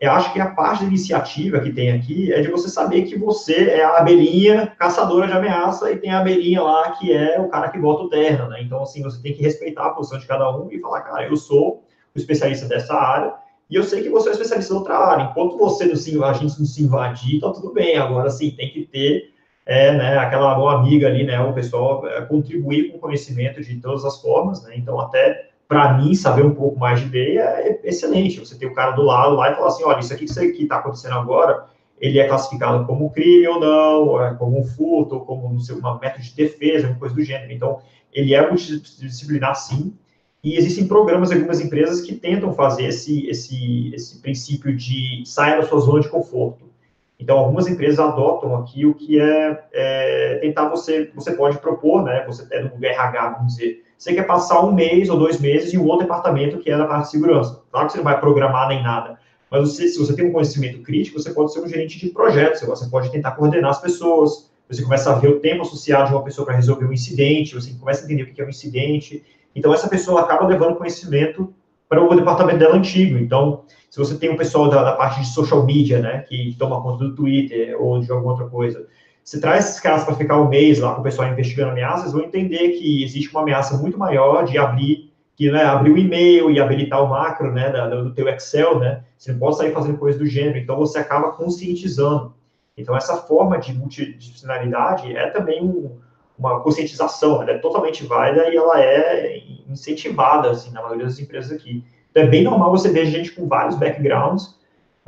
S2: eu acho que a parte da iniciativa que tem aqui é de você saber que você é a abelhinha caçadora de ameaça e tem a abelhinha lá que é o cara que bota o terno, né? Então, assim, você tem que respeitar a posição de cada um e falar, cara, eu sou o especialista dessa área e eu sei que você é o especialista da outra área. Enquanto você não se, a gente não se invadir, tá tudo bem. Agora, sim, tem que ter é, né, aquela boa amiga ali, né, o pessoal é, contribuir com o conhecimento de todas as formas, né, então até para mim saber um pouco mais de BI é excelente, você tem o cara do lado lá e falar assim, olha, isso aqui que está acontecendo agora, ele é classificado como crime ou não, é como um furto, ou como não sei, uma método de defesa, uma coisa do gênero, então ele é multidisciplinar sim, e existem programas algumas empresas que tentam fazer esse, esse, esse princípio de sair da sua zona de conforto. Então, algumas empresas adotam aqui o que é, é tentar você, você pode propor, né, você é no RH, vamos dizer, você quer passar um mês ou dois meses em um outro departamento que é da parte de segurança. Claro que você não vai programar nem nada, mas você, se você tem um conhecimento crítico, você pode ser um gerente de projetos, você pode tentar coordenar as pessoas, você começa a ver o tempo associado de uma pessoa para resolver um incidente, você começa a entender o que é um incidente. Então, essa pessoa acaba levando conhecimento para o departamento dela antigo. Então, se você tem um pessoal da, da, parte de social media, né, que toma conta do Twitter ou de alguma outra coisa, você traz esses caras para ficar um mês lá com o pessoal investigando ameaças, vão entender que existe uma ameaça muito maior de abrir, que né, abrir o e-mail e habilitar o macro, né, do teu Excel, né, você não pode sair fazendo coisas do gênero, então você acaba conscientizando. Então, essa forma de multidisciplinaridade é também um, uma conscientização, ela é totalmente válida e ela é incentivada, assim, na maioria das empresas aqui. Então, é bem normal você ver gente com vários backgrounds,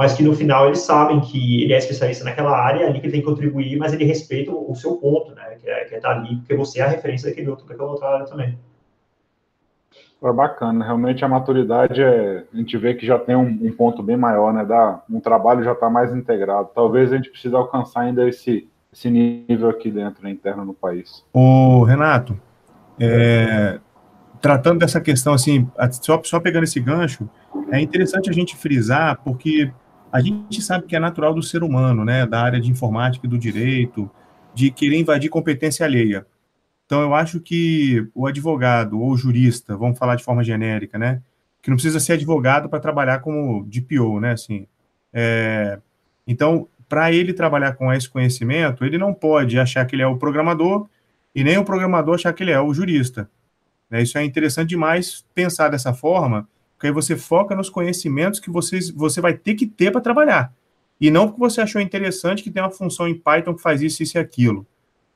S2: mas que no final eles sabem que ele é especialista naquela área, ali que ele tem que contribuir, mas ele respeita o, seu ponto, né? Que é, que é estar tá ali, porque você é a referência daquele outro, daquela outra área também.
S1: É bacana, realmente a maturidade é, a gente vê que já tem um, um ponto bem maior, né? Dá, um trabalho já está mais integrado. Talvez a gente precise alcançar ainda esse, esse nível aqui dentro, né, interno no país.
S4: O Renato, é, tratando dessa questão, assim, só, só pegando esse gancho, é interessante a gente frisar, porque a gente sabe que é natural do ser humano, né, da área de informática e do direito, de querer invadir competência alheia. Então, eu acho que o advogado ou jurista, vamos falar de forma genérica, né, que não precisa ser advogado para trabalhar como DPO, né, assim. É, então, para ele trabalhar com esse conhecimento, ele não pode achar que ele é o programador e nem o programador achar que ele é o jurista. Né? Isso é interessante demais pensar dessa forma, porque aí você foca nos conhecimentos que vocês, você vai ter que ter para trabalhar. E não porque você achou interessante que tem uma função em Python que faz isso, isso e aquilo.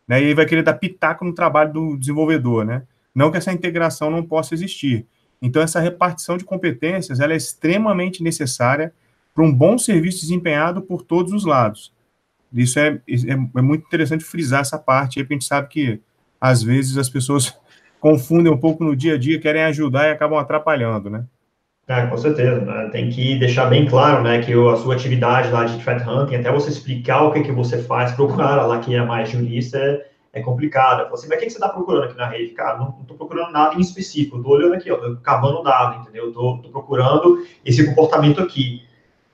S4: Né? E aí vai querer dar pitaco no trabalho do desenvolvedor, né? Não que essa integração não possa existir. Então, essa repartição de competências ela é extremamente necessária para um bom serviço desempenhado por todos os lados. Isso é, é, é muito interessante frisar essa parte porque a gente sabe que, às vezes, as pessoas confundem um pouco no dia a dia, querem ajudar e acabam atrapalhando, né?
S2: É, com certeza. Né? Tem que deixar bem claro, né, que a sua atividade lá de threat hunting, até você explicar o que, que você faz para o cara lá que é mais jurista, é, é complicado. Fala assim, mas o que, que você está procurando aqui na rede? Cara, não estou procurando nada em específico. Estou olhando aqui, estou cavando dado, entendeu? Estou procurando esse comportamento aqui.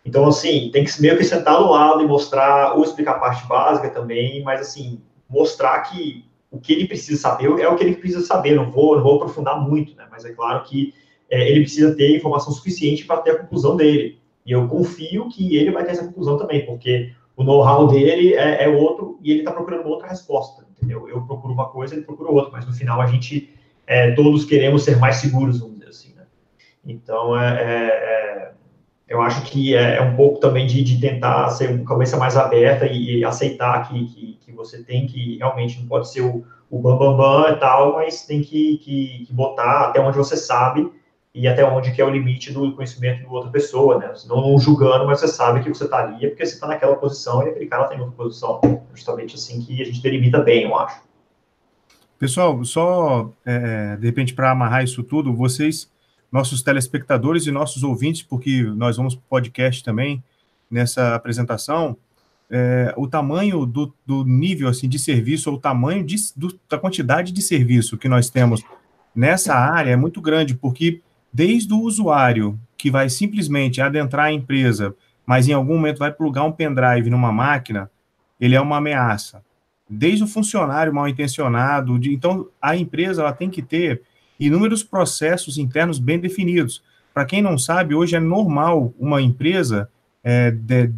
S2: Então, assim, tem que meio que sentar do lado e mostrar, ou explicar a parte básica também, mas, assim, mostrar que o que ele precisa saber é o que ele precisa saber. Não vou, não vou aprofundar muito, né? Mas é claro que é, ele precisa ter informação suficiente para ter a conclusão dele. E eu confio que ele vai ter essa conclusão também, porque o know-how dele é, é, outro e ele está procurando outra resposta, entendeu? Eu procuro uma coisa, ele procura outra, mas no final a gente, é, todos queremos ser mais seguros, vamos dizer assim, né? Então, é, é, é eu acho que é, é, um pouco também de, de tentar ser uma cabeça mais aberta e, e aceitar que, que, que, você tem que, realmente, não pode ser o, bambambam bam, bam e tal, mas tem que, que, que botar até onde você sabe e até onde que é o limite do conhecimento de outra pessoa, né? Não, não julgando, mas você sabe que você está ali é porque você está naquela posição e aquele cara está em outra posição. Justamente assim que a gente delimita bem, eu acho.
S4: Pessoal, só é, de repente para amarrar isso tudo, vocês, nossos telespectadores e nossos ouvintes, porque nós vamos para o podcast também nessa apresentação, é, o tamanho do, do, nível assim de serviço, ou o tamanho de, do, da quantidade de serviço que nós temos nessa área é muito grande, porque desde o usuário que vai simplesmente adentrar a empresa, mas em algum momento vai plugar um pendrive numa máquina, ele é uma ameaça. Desde o funcionário mal intencionado, de, então a empresa ela tem que ter inúmeros processos internos bem definidos. Para quem não sabe, hoje é normal uma empresa é, de,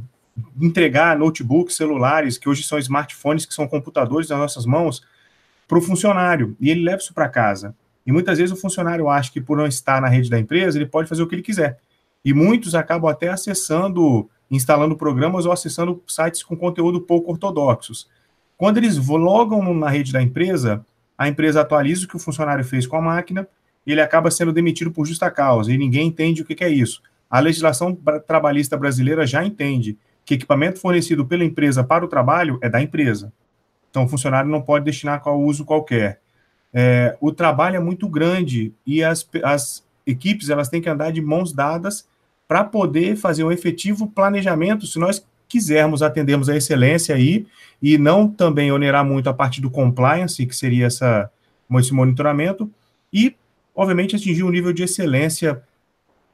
S4: entregar notebooks, celulares, que hoje são smartphones, que são computadores nas nossas mãos, para o funcionário, e ele leva isso para casa. E muitas vezes o funcionário acha que por não estar na rede da empresa, ele pode fazer o que ele quiser. E muitos acabam até acessando, instalando programas ou acessando sites com conteúdo pouco ortodoxos. Quando eles logam na rede da empresa, a empresa atualiza o que o funcionário fez com a máquina, ele acaba sendo demitido por justa causa, e ninguém entende o que é isso. A legislação trabalhista brasileira já entende que equipamento fornecido pela empresa para o trabalho é da empresa. Então, o funcionário não pode destinar qual uso qualquer. É, o trabalho é muito grande e as, as equipes elas têm que andar de mãos dadas para poder fazer um efetivo planejamento, se nós quisermos atendermos a excelência aí e não também onerar muito a parte do compliance, que seria essa, esse monitoramento, e, obviamente, atingir um nível de excelência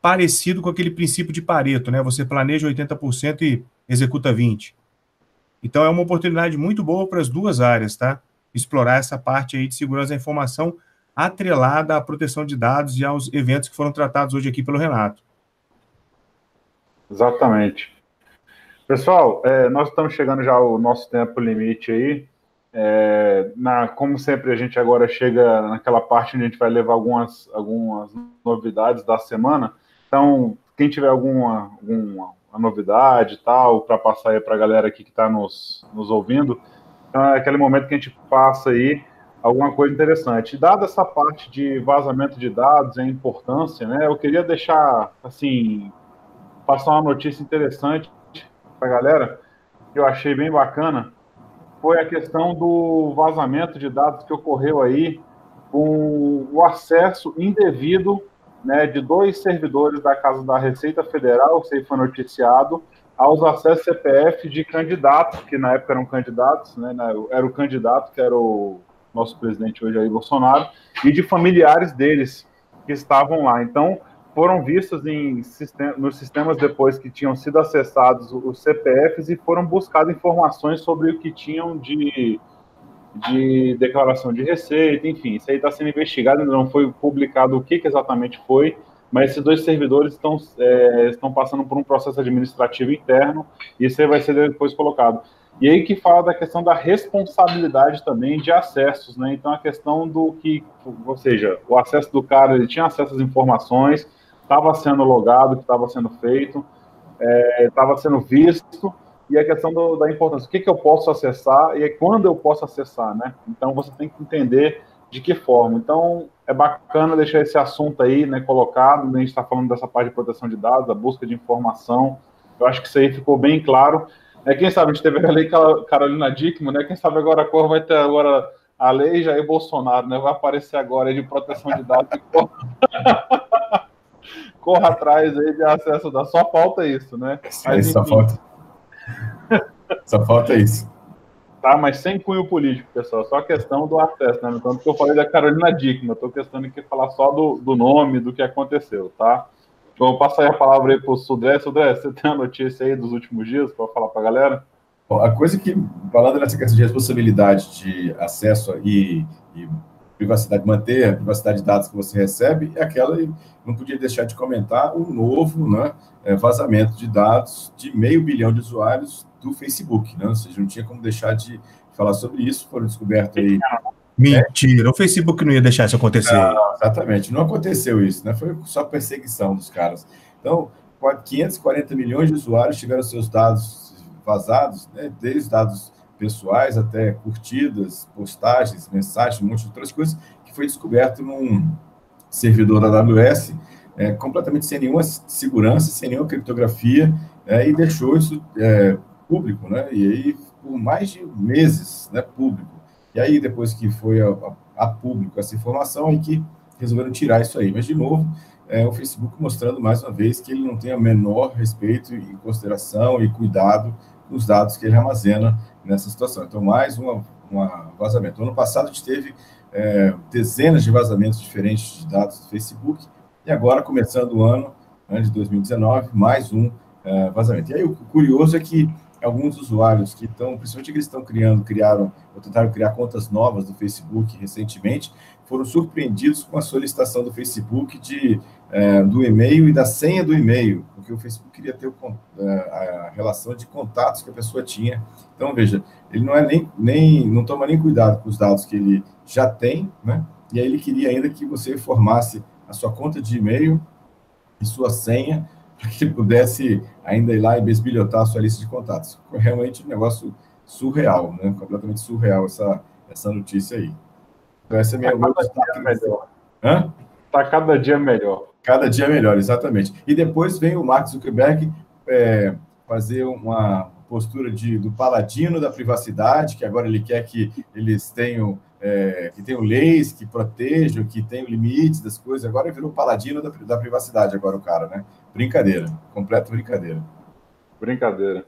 S4: parecido com aquele princípio de Pareto, né? Você planeja 80% e executa 20%. Então, é uma oportunidade muito boa para as duas áreas, tá? Explorar essa parte aí de segurança da informação atrelada à proteção de dados e aos eventos que foram tratados hoje aqui pelo Renato.
S1: Exatamente. Pessoal, é, nós estamos chegando já ao nosso tempo limite aí. É, na, como sempre, a gente agora chega naquela parte onde a gente vai levar algumas, algumas novidades da semana. Então, quem tiver alguma, alguma novidade tal, para passar aí para a galera aqui que está nos, nos ouvindo, então é aquele momento que a gente passa aí alguma coisa interessante. Dada essa parte de vazamento de dados e a importância, né, eu queria deixar, assim, passar uma notícia interessante para a galera, que eu achei bem bacana, foi a questão do vazamento de dados que ocorreu aí com o acesso indevido né, de dois servidores da Casa da Receita Federal, aí foi noticiado, aos acessos CPF de candidatos, que na época eram candidatos, né, era o candidato que era o nosso presidente hoje aí, Bolsonaro, e de familiares deles que estavam lá. Então, foram vistos em nos sistemas depois que tinham sido acessados os CPFs e foram buscadas informações sobre o que tinham de de declaração de receita, enfim, isso aí está sendo investigado, ainda não foi publicado o que, que exatamente foi, mas esses dois servidores estão, é, estão passando por um processo administrativo interno e isso aí vai ser depois colocado. E aí que fala da questão da responsabilidade também de acessos, né? Então a questão do que, ou seja, o acesso do cara, ele tinha acesso às informações, estava sendo logado, que estava sendo feito, estava é, sendo visto, e a questão do, da importância, o que, que eu posso acessar e quando eu posso acessar, né? Então você tem que entender de que forma. Então é bacana deixar esse assunto aí, né, colocado. Né? A gente está falando dessa parte de proteção de dados, a busca de informação. Eu acho que isso aí ficou bem claro. É, quem sabe a gente teve a lei Carolina Dickman, né? Quem sabe agora a cor vai ter agora a lei Jair Bolsonaro, né? Vai aparecer agora de proteção de dados. corra... corra atrás aí de acesso a dados. Só falta isso, né?
S3: Mas, só falta só falta isso.
S1: Tá, mas sem cunho político, pessoal. Só a questão do acesso, né? Tanto que eu falei da Carolina Dickman, eu estou questão de falar só do, do nome, do que aconteceu, tá? Então, eu vou passar a palavra aí para o Sudré. Sudré, você tem a notícia aí dos últimos dias para falar para a galera?
S3: Bom, a coisa que, falando nessa questão de responsabilidade de acesso e, e privacidade, manter a privacidade de dados que você recebe, e aquela, não podia deixar de comentar o novo né, é, vazamento de dados de meio bilhão de usuários do Facebook, né? Ou seja, não tinha como deixar de falar sobre isso, foram descobertos aí.
S4: Mentira, é. o Facebook não ia deixar isso acontecer. Não,
S3: exatamente, não aconteceu isso, né? Foi só perseguição dos caras. Então, 540 milhões de usuários tiveram seus dados vazados, né? desde dados pessoais até curtidas, postagens, mensagens, um monte de outras coisas, que foi descoberto num servidor da AWS, é, completamente sem nenhuma segurança, sem nenhuma criptografia, é, e deixou isso é, público, né? E aí, por mais de meses, né, público. E aí, depois que foi a, a, a público essa informação, aí que resolveram tirar isso aí. Mas, de novo, é, o Facebook mostrando mais uma vez que ele não tem o menor respeito e consideração e cuidado com os dados que ele armazena nessa situação. Então, mais uma vazamento. Ano passado, a gente teve é, dezenas de vazamentos diferentes de dados do Facebook, e agora, começando o ano, ano de 2019, mais um é, vazamento. E aí, o curioso é que alguns usuários que estão, principalmente eles estão criando, criaram, ou tentaram criar contas novas do Facebook recentemente, foram surpreendidos com a solicitação do Facebook de, é, do e-mail e da senha do e-mail, porque o Facebook queria ter o, é, a relação de contatos que a pessoa tinha. Então, veja, ele não é nem, nem não toma nem cuidado com os dados que ele já tem, né? E aí ele queria ainda que você informasse a sua conta de e-mail e sua senha para que ele pudesse ainda ir lá e besbilhotar a sua lista de contatos. Foi realmente um negócio surreal, né? Completamente surreal essa, essa notícia aí.
S1: Então, essa é a minha tá cada dia melhor. Hã? Tá cada dia melhor.
S3: Cada dia melhor, exatamente. E depois vem o Mark Zuckerberg é, fazer uma postura de, do paladino da privacidade, que agora ele quer que eles tenham é, que tenham leis que protejam, que tenham limites das coisas. Agora ele virou paladino da, da privacidade, agora o cara, né? Brincadeira, completa brincadeira.
S1: Brincadeira.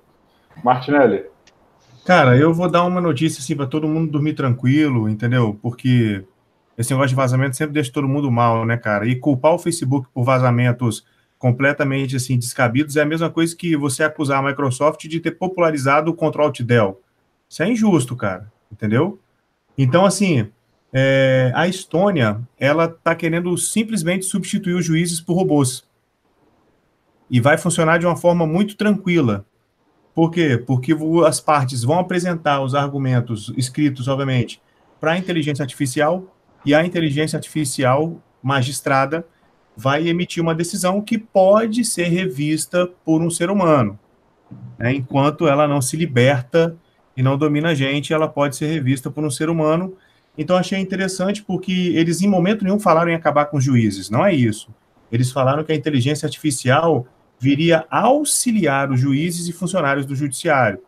S1: Martinelli.
S4: Cara, eu vou dar uma notícia assim para todo mundo dormir tranquilo, entendeu? Porque esse negócio de vazamento sempre deixa todo mundo mal, né, cara? E culpar o Facebook por vazamentos completamente assim descabidos é a mesma coisa que você acusar a Microsoft de ter popularizado o Control Alt Del. Isso é injusto, cara, entendeu? Então, assim, é, a Estônia, ela está querendo simplesmente substituir os juízes por robôs. E vai funcionar de uma forma muito tranquila. Por quê? Porque as partes vão apresentar os argumentos escritos, obviamente, para a inteligência artificial e a inteligência artificial magistrada vai emitir uma decisão que pode ser revista por um ser humano. Né? Enquanto ela não se liberta e não domina a gente, ela pode ser revista por um ser humano. Então achei interessante porque eles em momento nenhum falaram em acabar com os juízes, não é isso. Eles falaram que a inteligência artificial viria auxiliar os juízes e funcionários do judiciário.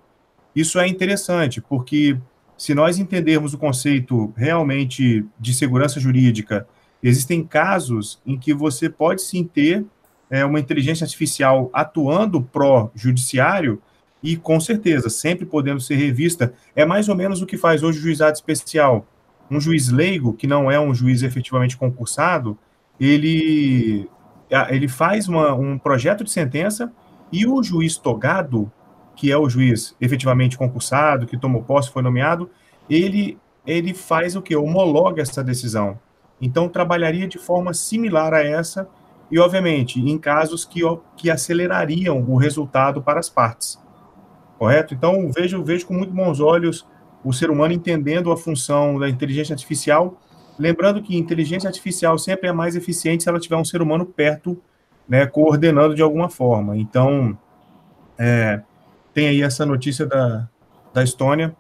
S4: Isso é interessante, porque se nós entendermos o conceito realmente de segurança jurídica, existem casos em que você pode sim ter é, uma inteligência artificial atuando pró-judiciário e, com certeza, sempre podendo ser revista. É mais ou menos o que faz hoje o juizado especial. Um juiz leigo, que não é um juiz efetivamente concursado, ele, ele faz uma, um projeto de sentença e o juiz togado, que é o juiz efetivamente concursado, que tomou posse, foi nomeado, ele, ele faz o que? Homologa essa decisão. Então, trabalharia de forma similar a essa, e, obviamente, em casos que, que acelerariam o resultado para as partes correto? Então, vejo, vejo com muito bons olhos o ser humano entendendo a função da inteligência artificial, lembrando que inteligência artificial sempre é mais eficiente se ela tiver um ser humano perto, né, coordenando de alguma forma. Então, é, tem aí essa notícia da, da Estônia.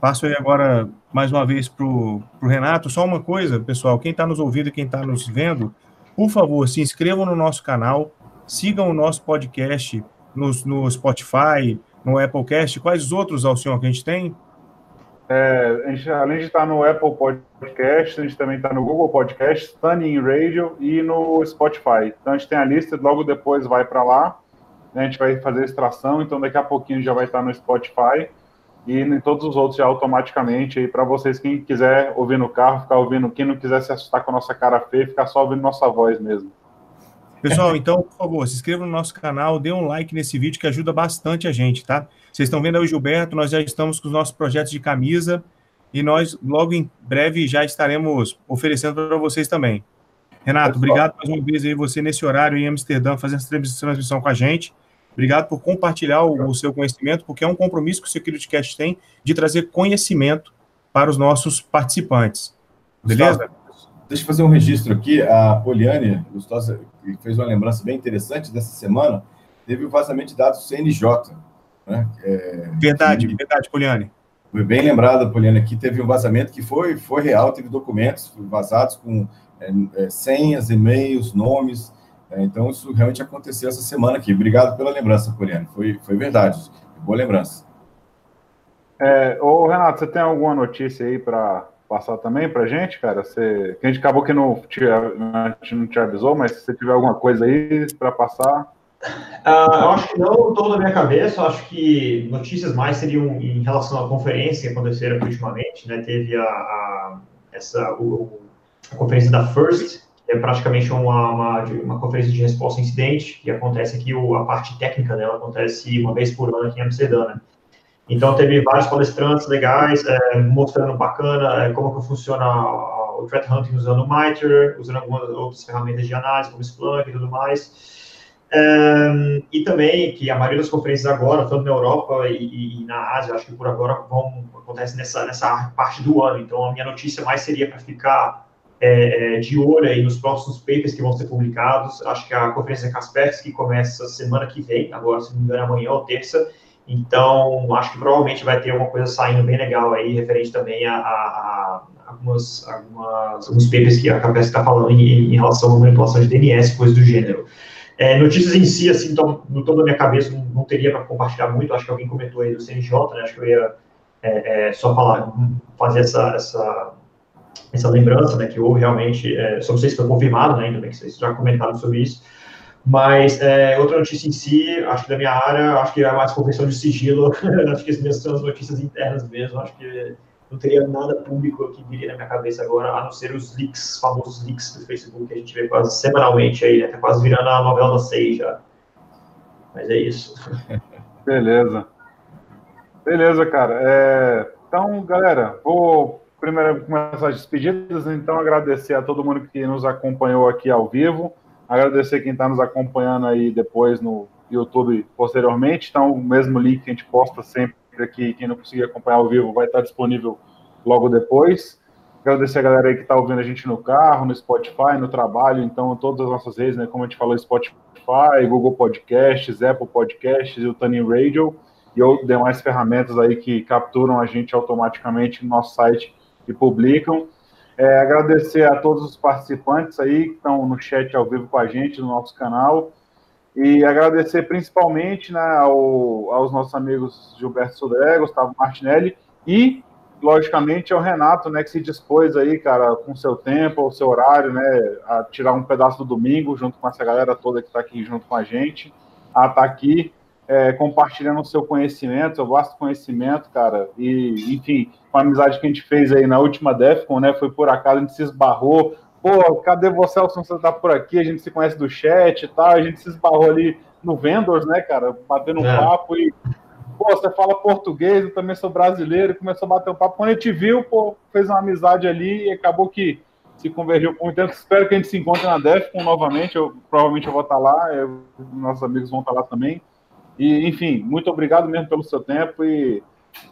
S4: Passo aí agora, mais uma vez, para o Renato. Só uma coisa, pessoal, quem está nos ouvindo e quem está nos vendo, por favor, se inscrevam no nosso canal, sigam o nosso podcast no, no Spotify, no Applecast, quais outros, Alcion, que a gente tem?
S1: É, a gente, além de estar no Apple Podcast, a gente também está no Google Podcast, Stunning Radio e no Spotify. Então a gente tem a lista, logo depois vai para lá. Né, a gente vai fazer a extração, então daqui a pouquinho já vai estar no Spotify e em todos os outros já automaticamente aí para vocês quem quiser ouvir no carro, ficar ouvindo, quem não quiser se assustar com a nossa cara feia, ficar só ouvindo nossa voz mesmo.
S4: Pessoal, então, por favor, se inscreva no nosso canal, dê um like nesse vídeo que ajuda bastante a gente, tá? Vocês estão vendo aí o Gilberto, nós já estamos com os nossos projetos de camisa e nós logo em breve já estaremos oferecendo para vocês também. Renato, obrigado mais uma vez aí você nesse horário em Amsterdã fazendo essa transmissão com a gente. Obrigado por compartilhar o, o seu conhecimento, porque é um compromisso que o SecurityCast tem de trazer conhecimento para os nossos participantes. Beleza? Gustavo,
S3: deixa eu fazer um registro aqui. A Poliane Gustosa fez uma lembrança bem interessante dessa semana. Teve o vazamento de dados CNJ. Né?
S4: É, verdade, que... verdade, Poliane.
S3: Foi bem lembrado, Poliane, aqui teve um vazamento que foi, foi real, teve documentos vazados com é, é, senhas, e-mails, nomes. É, então, isso realmente aconteceu essa semana aqui. Obrigado pela lembrança, Poliane. Foi, foi verdade. Boa lembrança.
S1: É, ô, Renato, você tem alguma notícia aí para passar também para gente, cara? Você, que a gente acabou que não te, a gente não te avisou, mas se você tiver alguma coisa aí para passar.
S2: Uh, eu acho que não estou na minha cabeça, eu acho que notícias mais seriam em relação à conferência que aconteceram ultimamente, né? Teve a, a essa, o, a conferência da FIRST, que é praticamente uma, uma, uma, conferência de resposta a incidente, que acontece aqui, o, a parte técnica dela acontece uma vez por ano aqui em Amsterdã, né? Então, teve vários palestrantes legais, é, mostrando bacana é, como que funciona o threat hunting usando o MITRE, usando algumas outras ferramentas de análise, como Splunk e tudo mais. É, e também que a maioria das conferências agora, tanto na Europa e, e, na Ásia, acho que por agora vão acontece nessa, nessa parte do ano. Então, a minha notícia mais seria para ficar é, é, de olho aí nos próximos papers que vão ser publicados. Acho que a conferência Kaspersky começa semana que vem, agora, se não me engano, amanhã ou terça. Então, acho que provavelmente vai ter alguma coisa saindo bem legal aí, referente também a, a, a algumas, algumas, alguns papers que a Kaspersky está falando em, em, relação à manipulação de DNS, coisas do gênero. É, notícias em si, assim, tô, no topo da minha cabeça, não, não teria para compartilhar muito. Acho que alguém comentou aí do CNJ, né? Acho que eu ia é, é, só falar, fazer essa, essa essa lembrança, né, que houve realmente, é, só não sei se foi confirmado, né, ainda bem que vocês já comentaram sobre isso, mas é, outra notícia em si, acho que da minha área, acho que é mais convenção de sigilo, acho que as minhas são as notícias internas mesmo, acho que não teria nada público que viria na minha cabeça agora, a não ser os leaks, famosos leaks do Facebook, que a gente vê quase semanalmente aí, né, tá quase virando a novela da seis já. Mas é isso.
S1: Beleza. Beleza, cara. É, então, galera, vou primeiro começar as despedidas, então agradecer a todo mundo que nos acompanhou aqui ao vivo, agradecer quem está nos acompanhando aí depois no YouTube posteriormente, então o mesmo link que a gente posta sempre aqui, quem não conseguir acompanhar ao vivo vai estar disponível logo depois. Agradecer a galera aí que está ouvindo a gente no carro, no Spotify, no trabalho, então todas as nossas redes, né, como a gente falou, Spotify, Google Podcasts, Apple Podcasts e o Tuning Radio e outras demais ferramentas aí que capturam a gente automaticamente no nosso site que publicam. É, agradecer a todos os participantes aí que estão no chat ao vivo com a gente no nosso canal. E agradecer principalmente né, ao, aos nossos amigos Gilberto Sodré, Gustavo Martinelli e, logicamente, ao Renato, né, que se dispôs aí, cara, com seu tempo, o seu horário, né, a tirar um pedaço do domingo junto com essa galera toda que está aqui junto com a gente, a estar tá aqui é, compartilhando o seu conhecimento, seu vasto conhecimento, cara, e, enfim, com a amizade que a gente fez aí na última DEFCON, né, foi por acaso, a gente se esbarrou, pô, cadê você, Elson, você tá por aqui, a gente se conhece do chat e tal, a gente se esbarrou ali no Vendors, né, cara, batendo um é. papo e, pô, você fala português, eu também sou brasileiro, começou a bater um papo, quando a gente viu, pô, fez uma amizade ali e acabou que se convergiu por muito tempo, espero que a gente se encontre na DEFCON novamente, eu, provavelmente eu vou estar lá, eu, nossos amigos vão estar lá também, e, enfim, muito obrigado mesmo pelo seu tempo e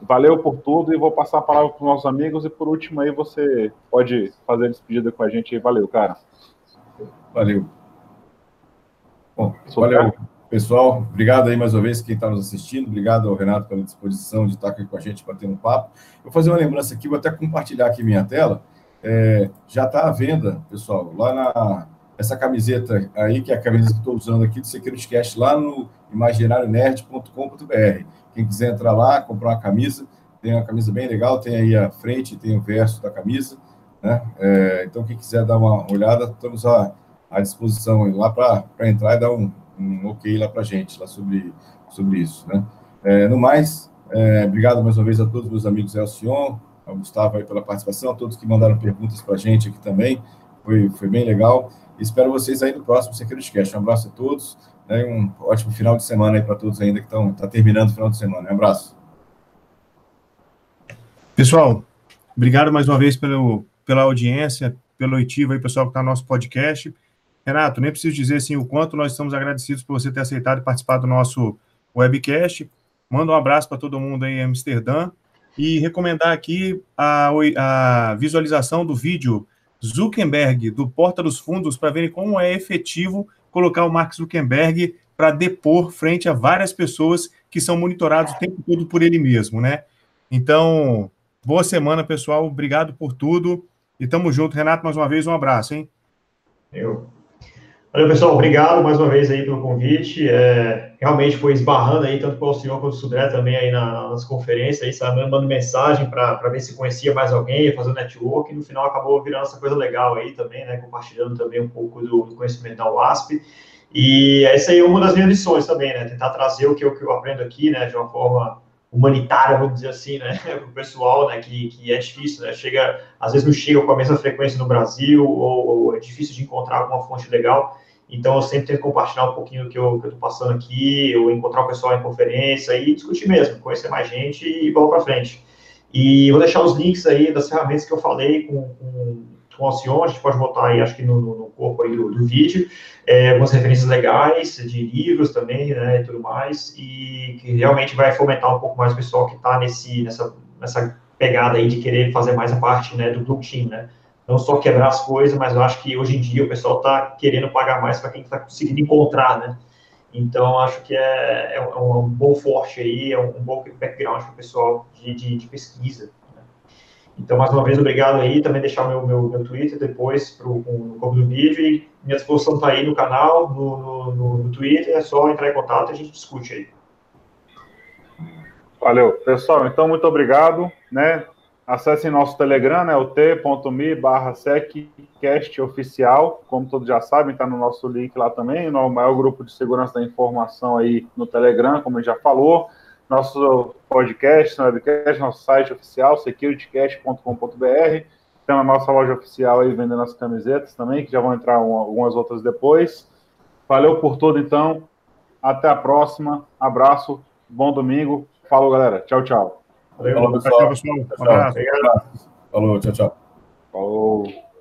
S1: valeu por tudo. E vou passar a palavra para os nossos amigos. E por último, aí você pode fazer a despedida com a gente. Valeu, cara.
S3: Valeu. Bom, valeu, pessoal. Obrigado aí mais uma vez quem está nos assistindo. Obrigado ao Renato pela disposição de estar aqui com a gente batendo um papo. Vou fazer uma lembrança aqui, vou até compartilhar aqui minha tela. É, já está à venda, pessoal, lá na essa camiseta aí, que é a camiseta que estou usando aqui do Security Cast, lá no imaginarionerd.com.br. Quem quiser entrar lá, comprar uma camisa, tem uma camisa bem legal, tem aí a frente, tem o verso da camisa, né? É, então, quem quiser dar uma olhada, estamos à, à disposição lá para entrar e dar um, um ok lá para a gente, lá sobre, sobre isso, né? É, no mais, é, obrigado mais uma vez a todos meus amigos Elcion, ao Gustavo aí pela participação, a todos que mandaram perguntas para a gente aqui também, foi, foi bem legal. Espero vocês aí no próximo Security Cast. Um abraço a todos né, um ótimo final de semana aí para todos ainda que estão tá terminando o final de semana. Um abraço.
S4: Pessoal, Obrigado mais uma vez pelo, pela audiência, pelo oitivo aí, pessoal que está no nosso podcast. Renato, nem preciso dizer assim, o quanto nós estamos agradecidos por você ter aceitado participar do nosso webcast. Manda um abraço para todo mundo aí em Amsterdã e recomendar aqui a, a visualização do vídeo Zuckerberg, do Porta dos Fundos, para verem como é efetivo colocar o Mark Zuckerberg para depor frente a várias pessoas que são monitorados o tempo todo por ele mesmo, né? Então, boa semana, pessoal. Obrigado por tudo. E tamo junto. Renato, mais uma vez, um abraço, hein?
S2: Eu. Valeu, pessoal. Obrigado mais uma vez aí pelo convite. É, realmente foi esbarrando aí, tanto pelo senhor quanto o Sudré também aí na, nas conferências, aí, sabe, mandando mensagem para ver se conhecia mais alguém, fazer network, e no final acabou virando essa coisa legal aí também, né? Compartilhando também um pouco do, do conhecimento da UASP. E essa aí é uma das minhas lições também, né? Tentar trazer o que eu, que eu aprendo aqui, né? De uma forma humanitária, vamos dizer assim, né? Para o pessoal, né? Que, que é difícil, né? Chega, às vezes não chega com a mesma frequência no Brasil, ou, ou é difícil de encontrar alguma fonte legal. Então, eu sempre tento compartilhar um pouquinho do que eu estou passando aqui, ou encontrar o pessoal em conferência e discutir mesmo, conhecer mais gente e vamos para frente. E vou deixar os links aí das ferramentas que eu falei com, com com Alcion, a gente pode botar aí, acho que no, no corpo aí do, do vídeo, é, algumas referências legais de livros também, né, e tudo mais, e que realmente vai fomentar um pouco mais o pessoal que está nessa, nessa pegada aí de querer fazer mais a parte, né, do blockchain, né, não só quebrar as coisas, mas eu acho que hoje em dia o pessoal está querendo pagar mais para quem está conseguindo encontrar, né, então acho que é, é, um, é um bom forte aí, é um, um bom background para o pessoal de, de, de pesquisa, então, mais uma vez, obrigado aí. Também deixar meu, meu, meu Twitter depois pro, no corpo do vídeo. E minha disposição está aí no canal, no, no, no, Twitter. É só entrar em contato e a gente discute aí.
S1: Valeu. Pessoal, então, muito obrigado. Né? Acessem nosso Telegram, né, o t.me barra oficial. Como todos já sabem, está no nosso link lá também, no maior grupo de segurança da informação aí no Telegram, como já falou nosso podcast, no webcast, nosso site oficial, securitycast.com.br. Tem a nossa loja oficial aí vendendo as camisetas também, que já vão entrar um, algumas outras depois. Valeu por tudo, então. Até a próxima. Abraço. Bom domingo. Falou, galera. Tchau, tchau.
S3: Valeu, Falou, pessoal. Tchau, pessoal. Um abraço.
S4: Falou, tchau, tchau.
S1: Falou.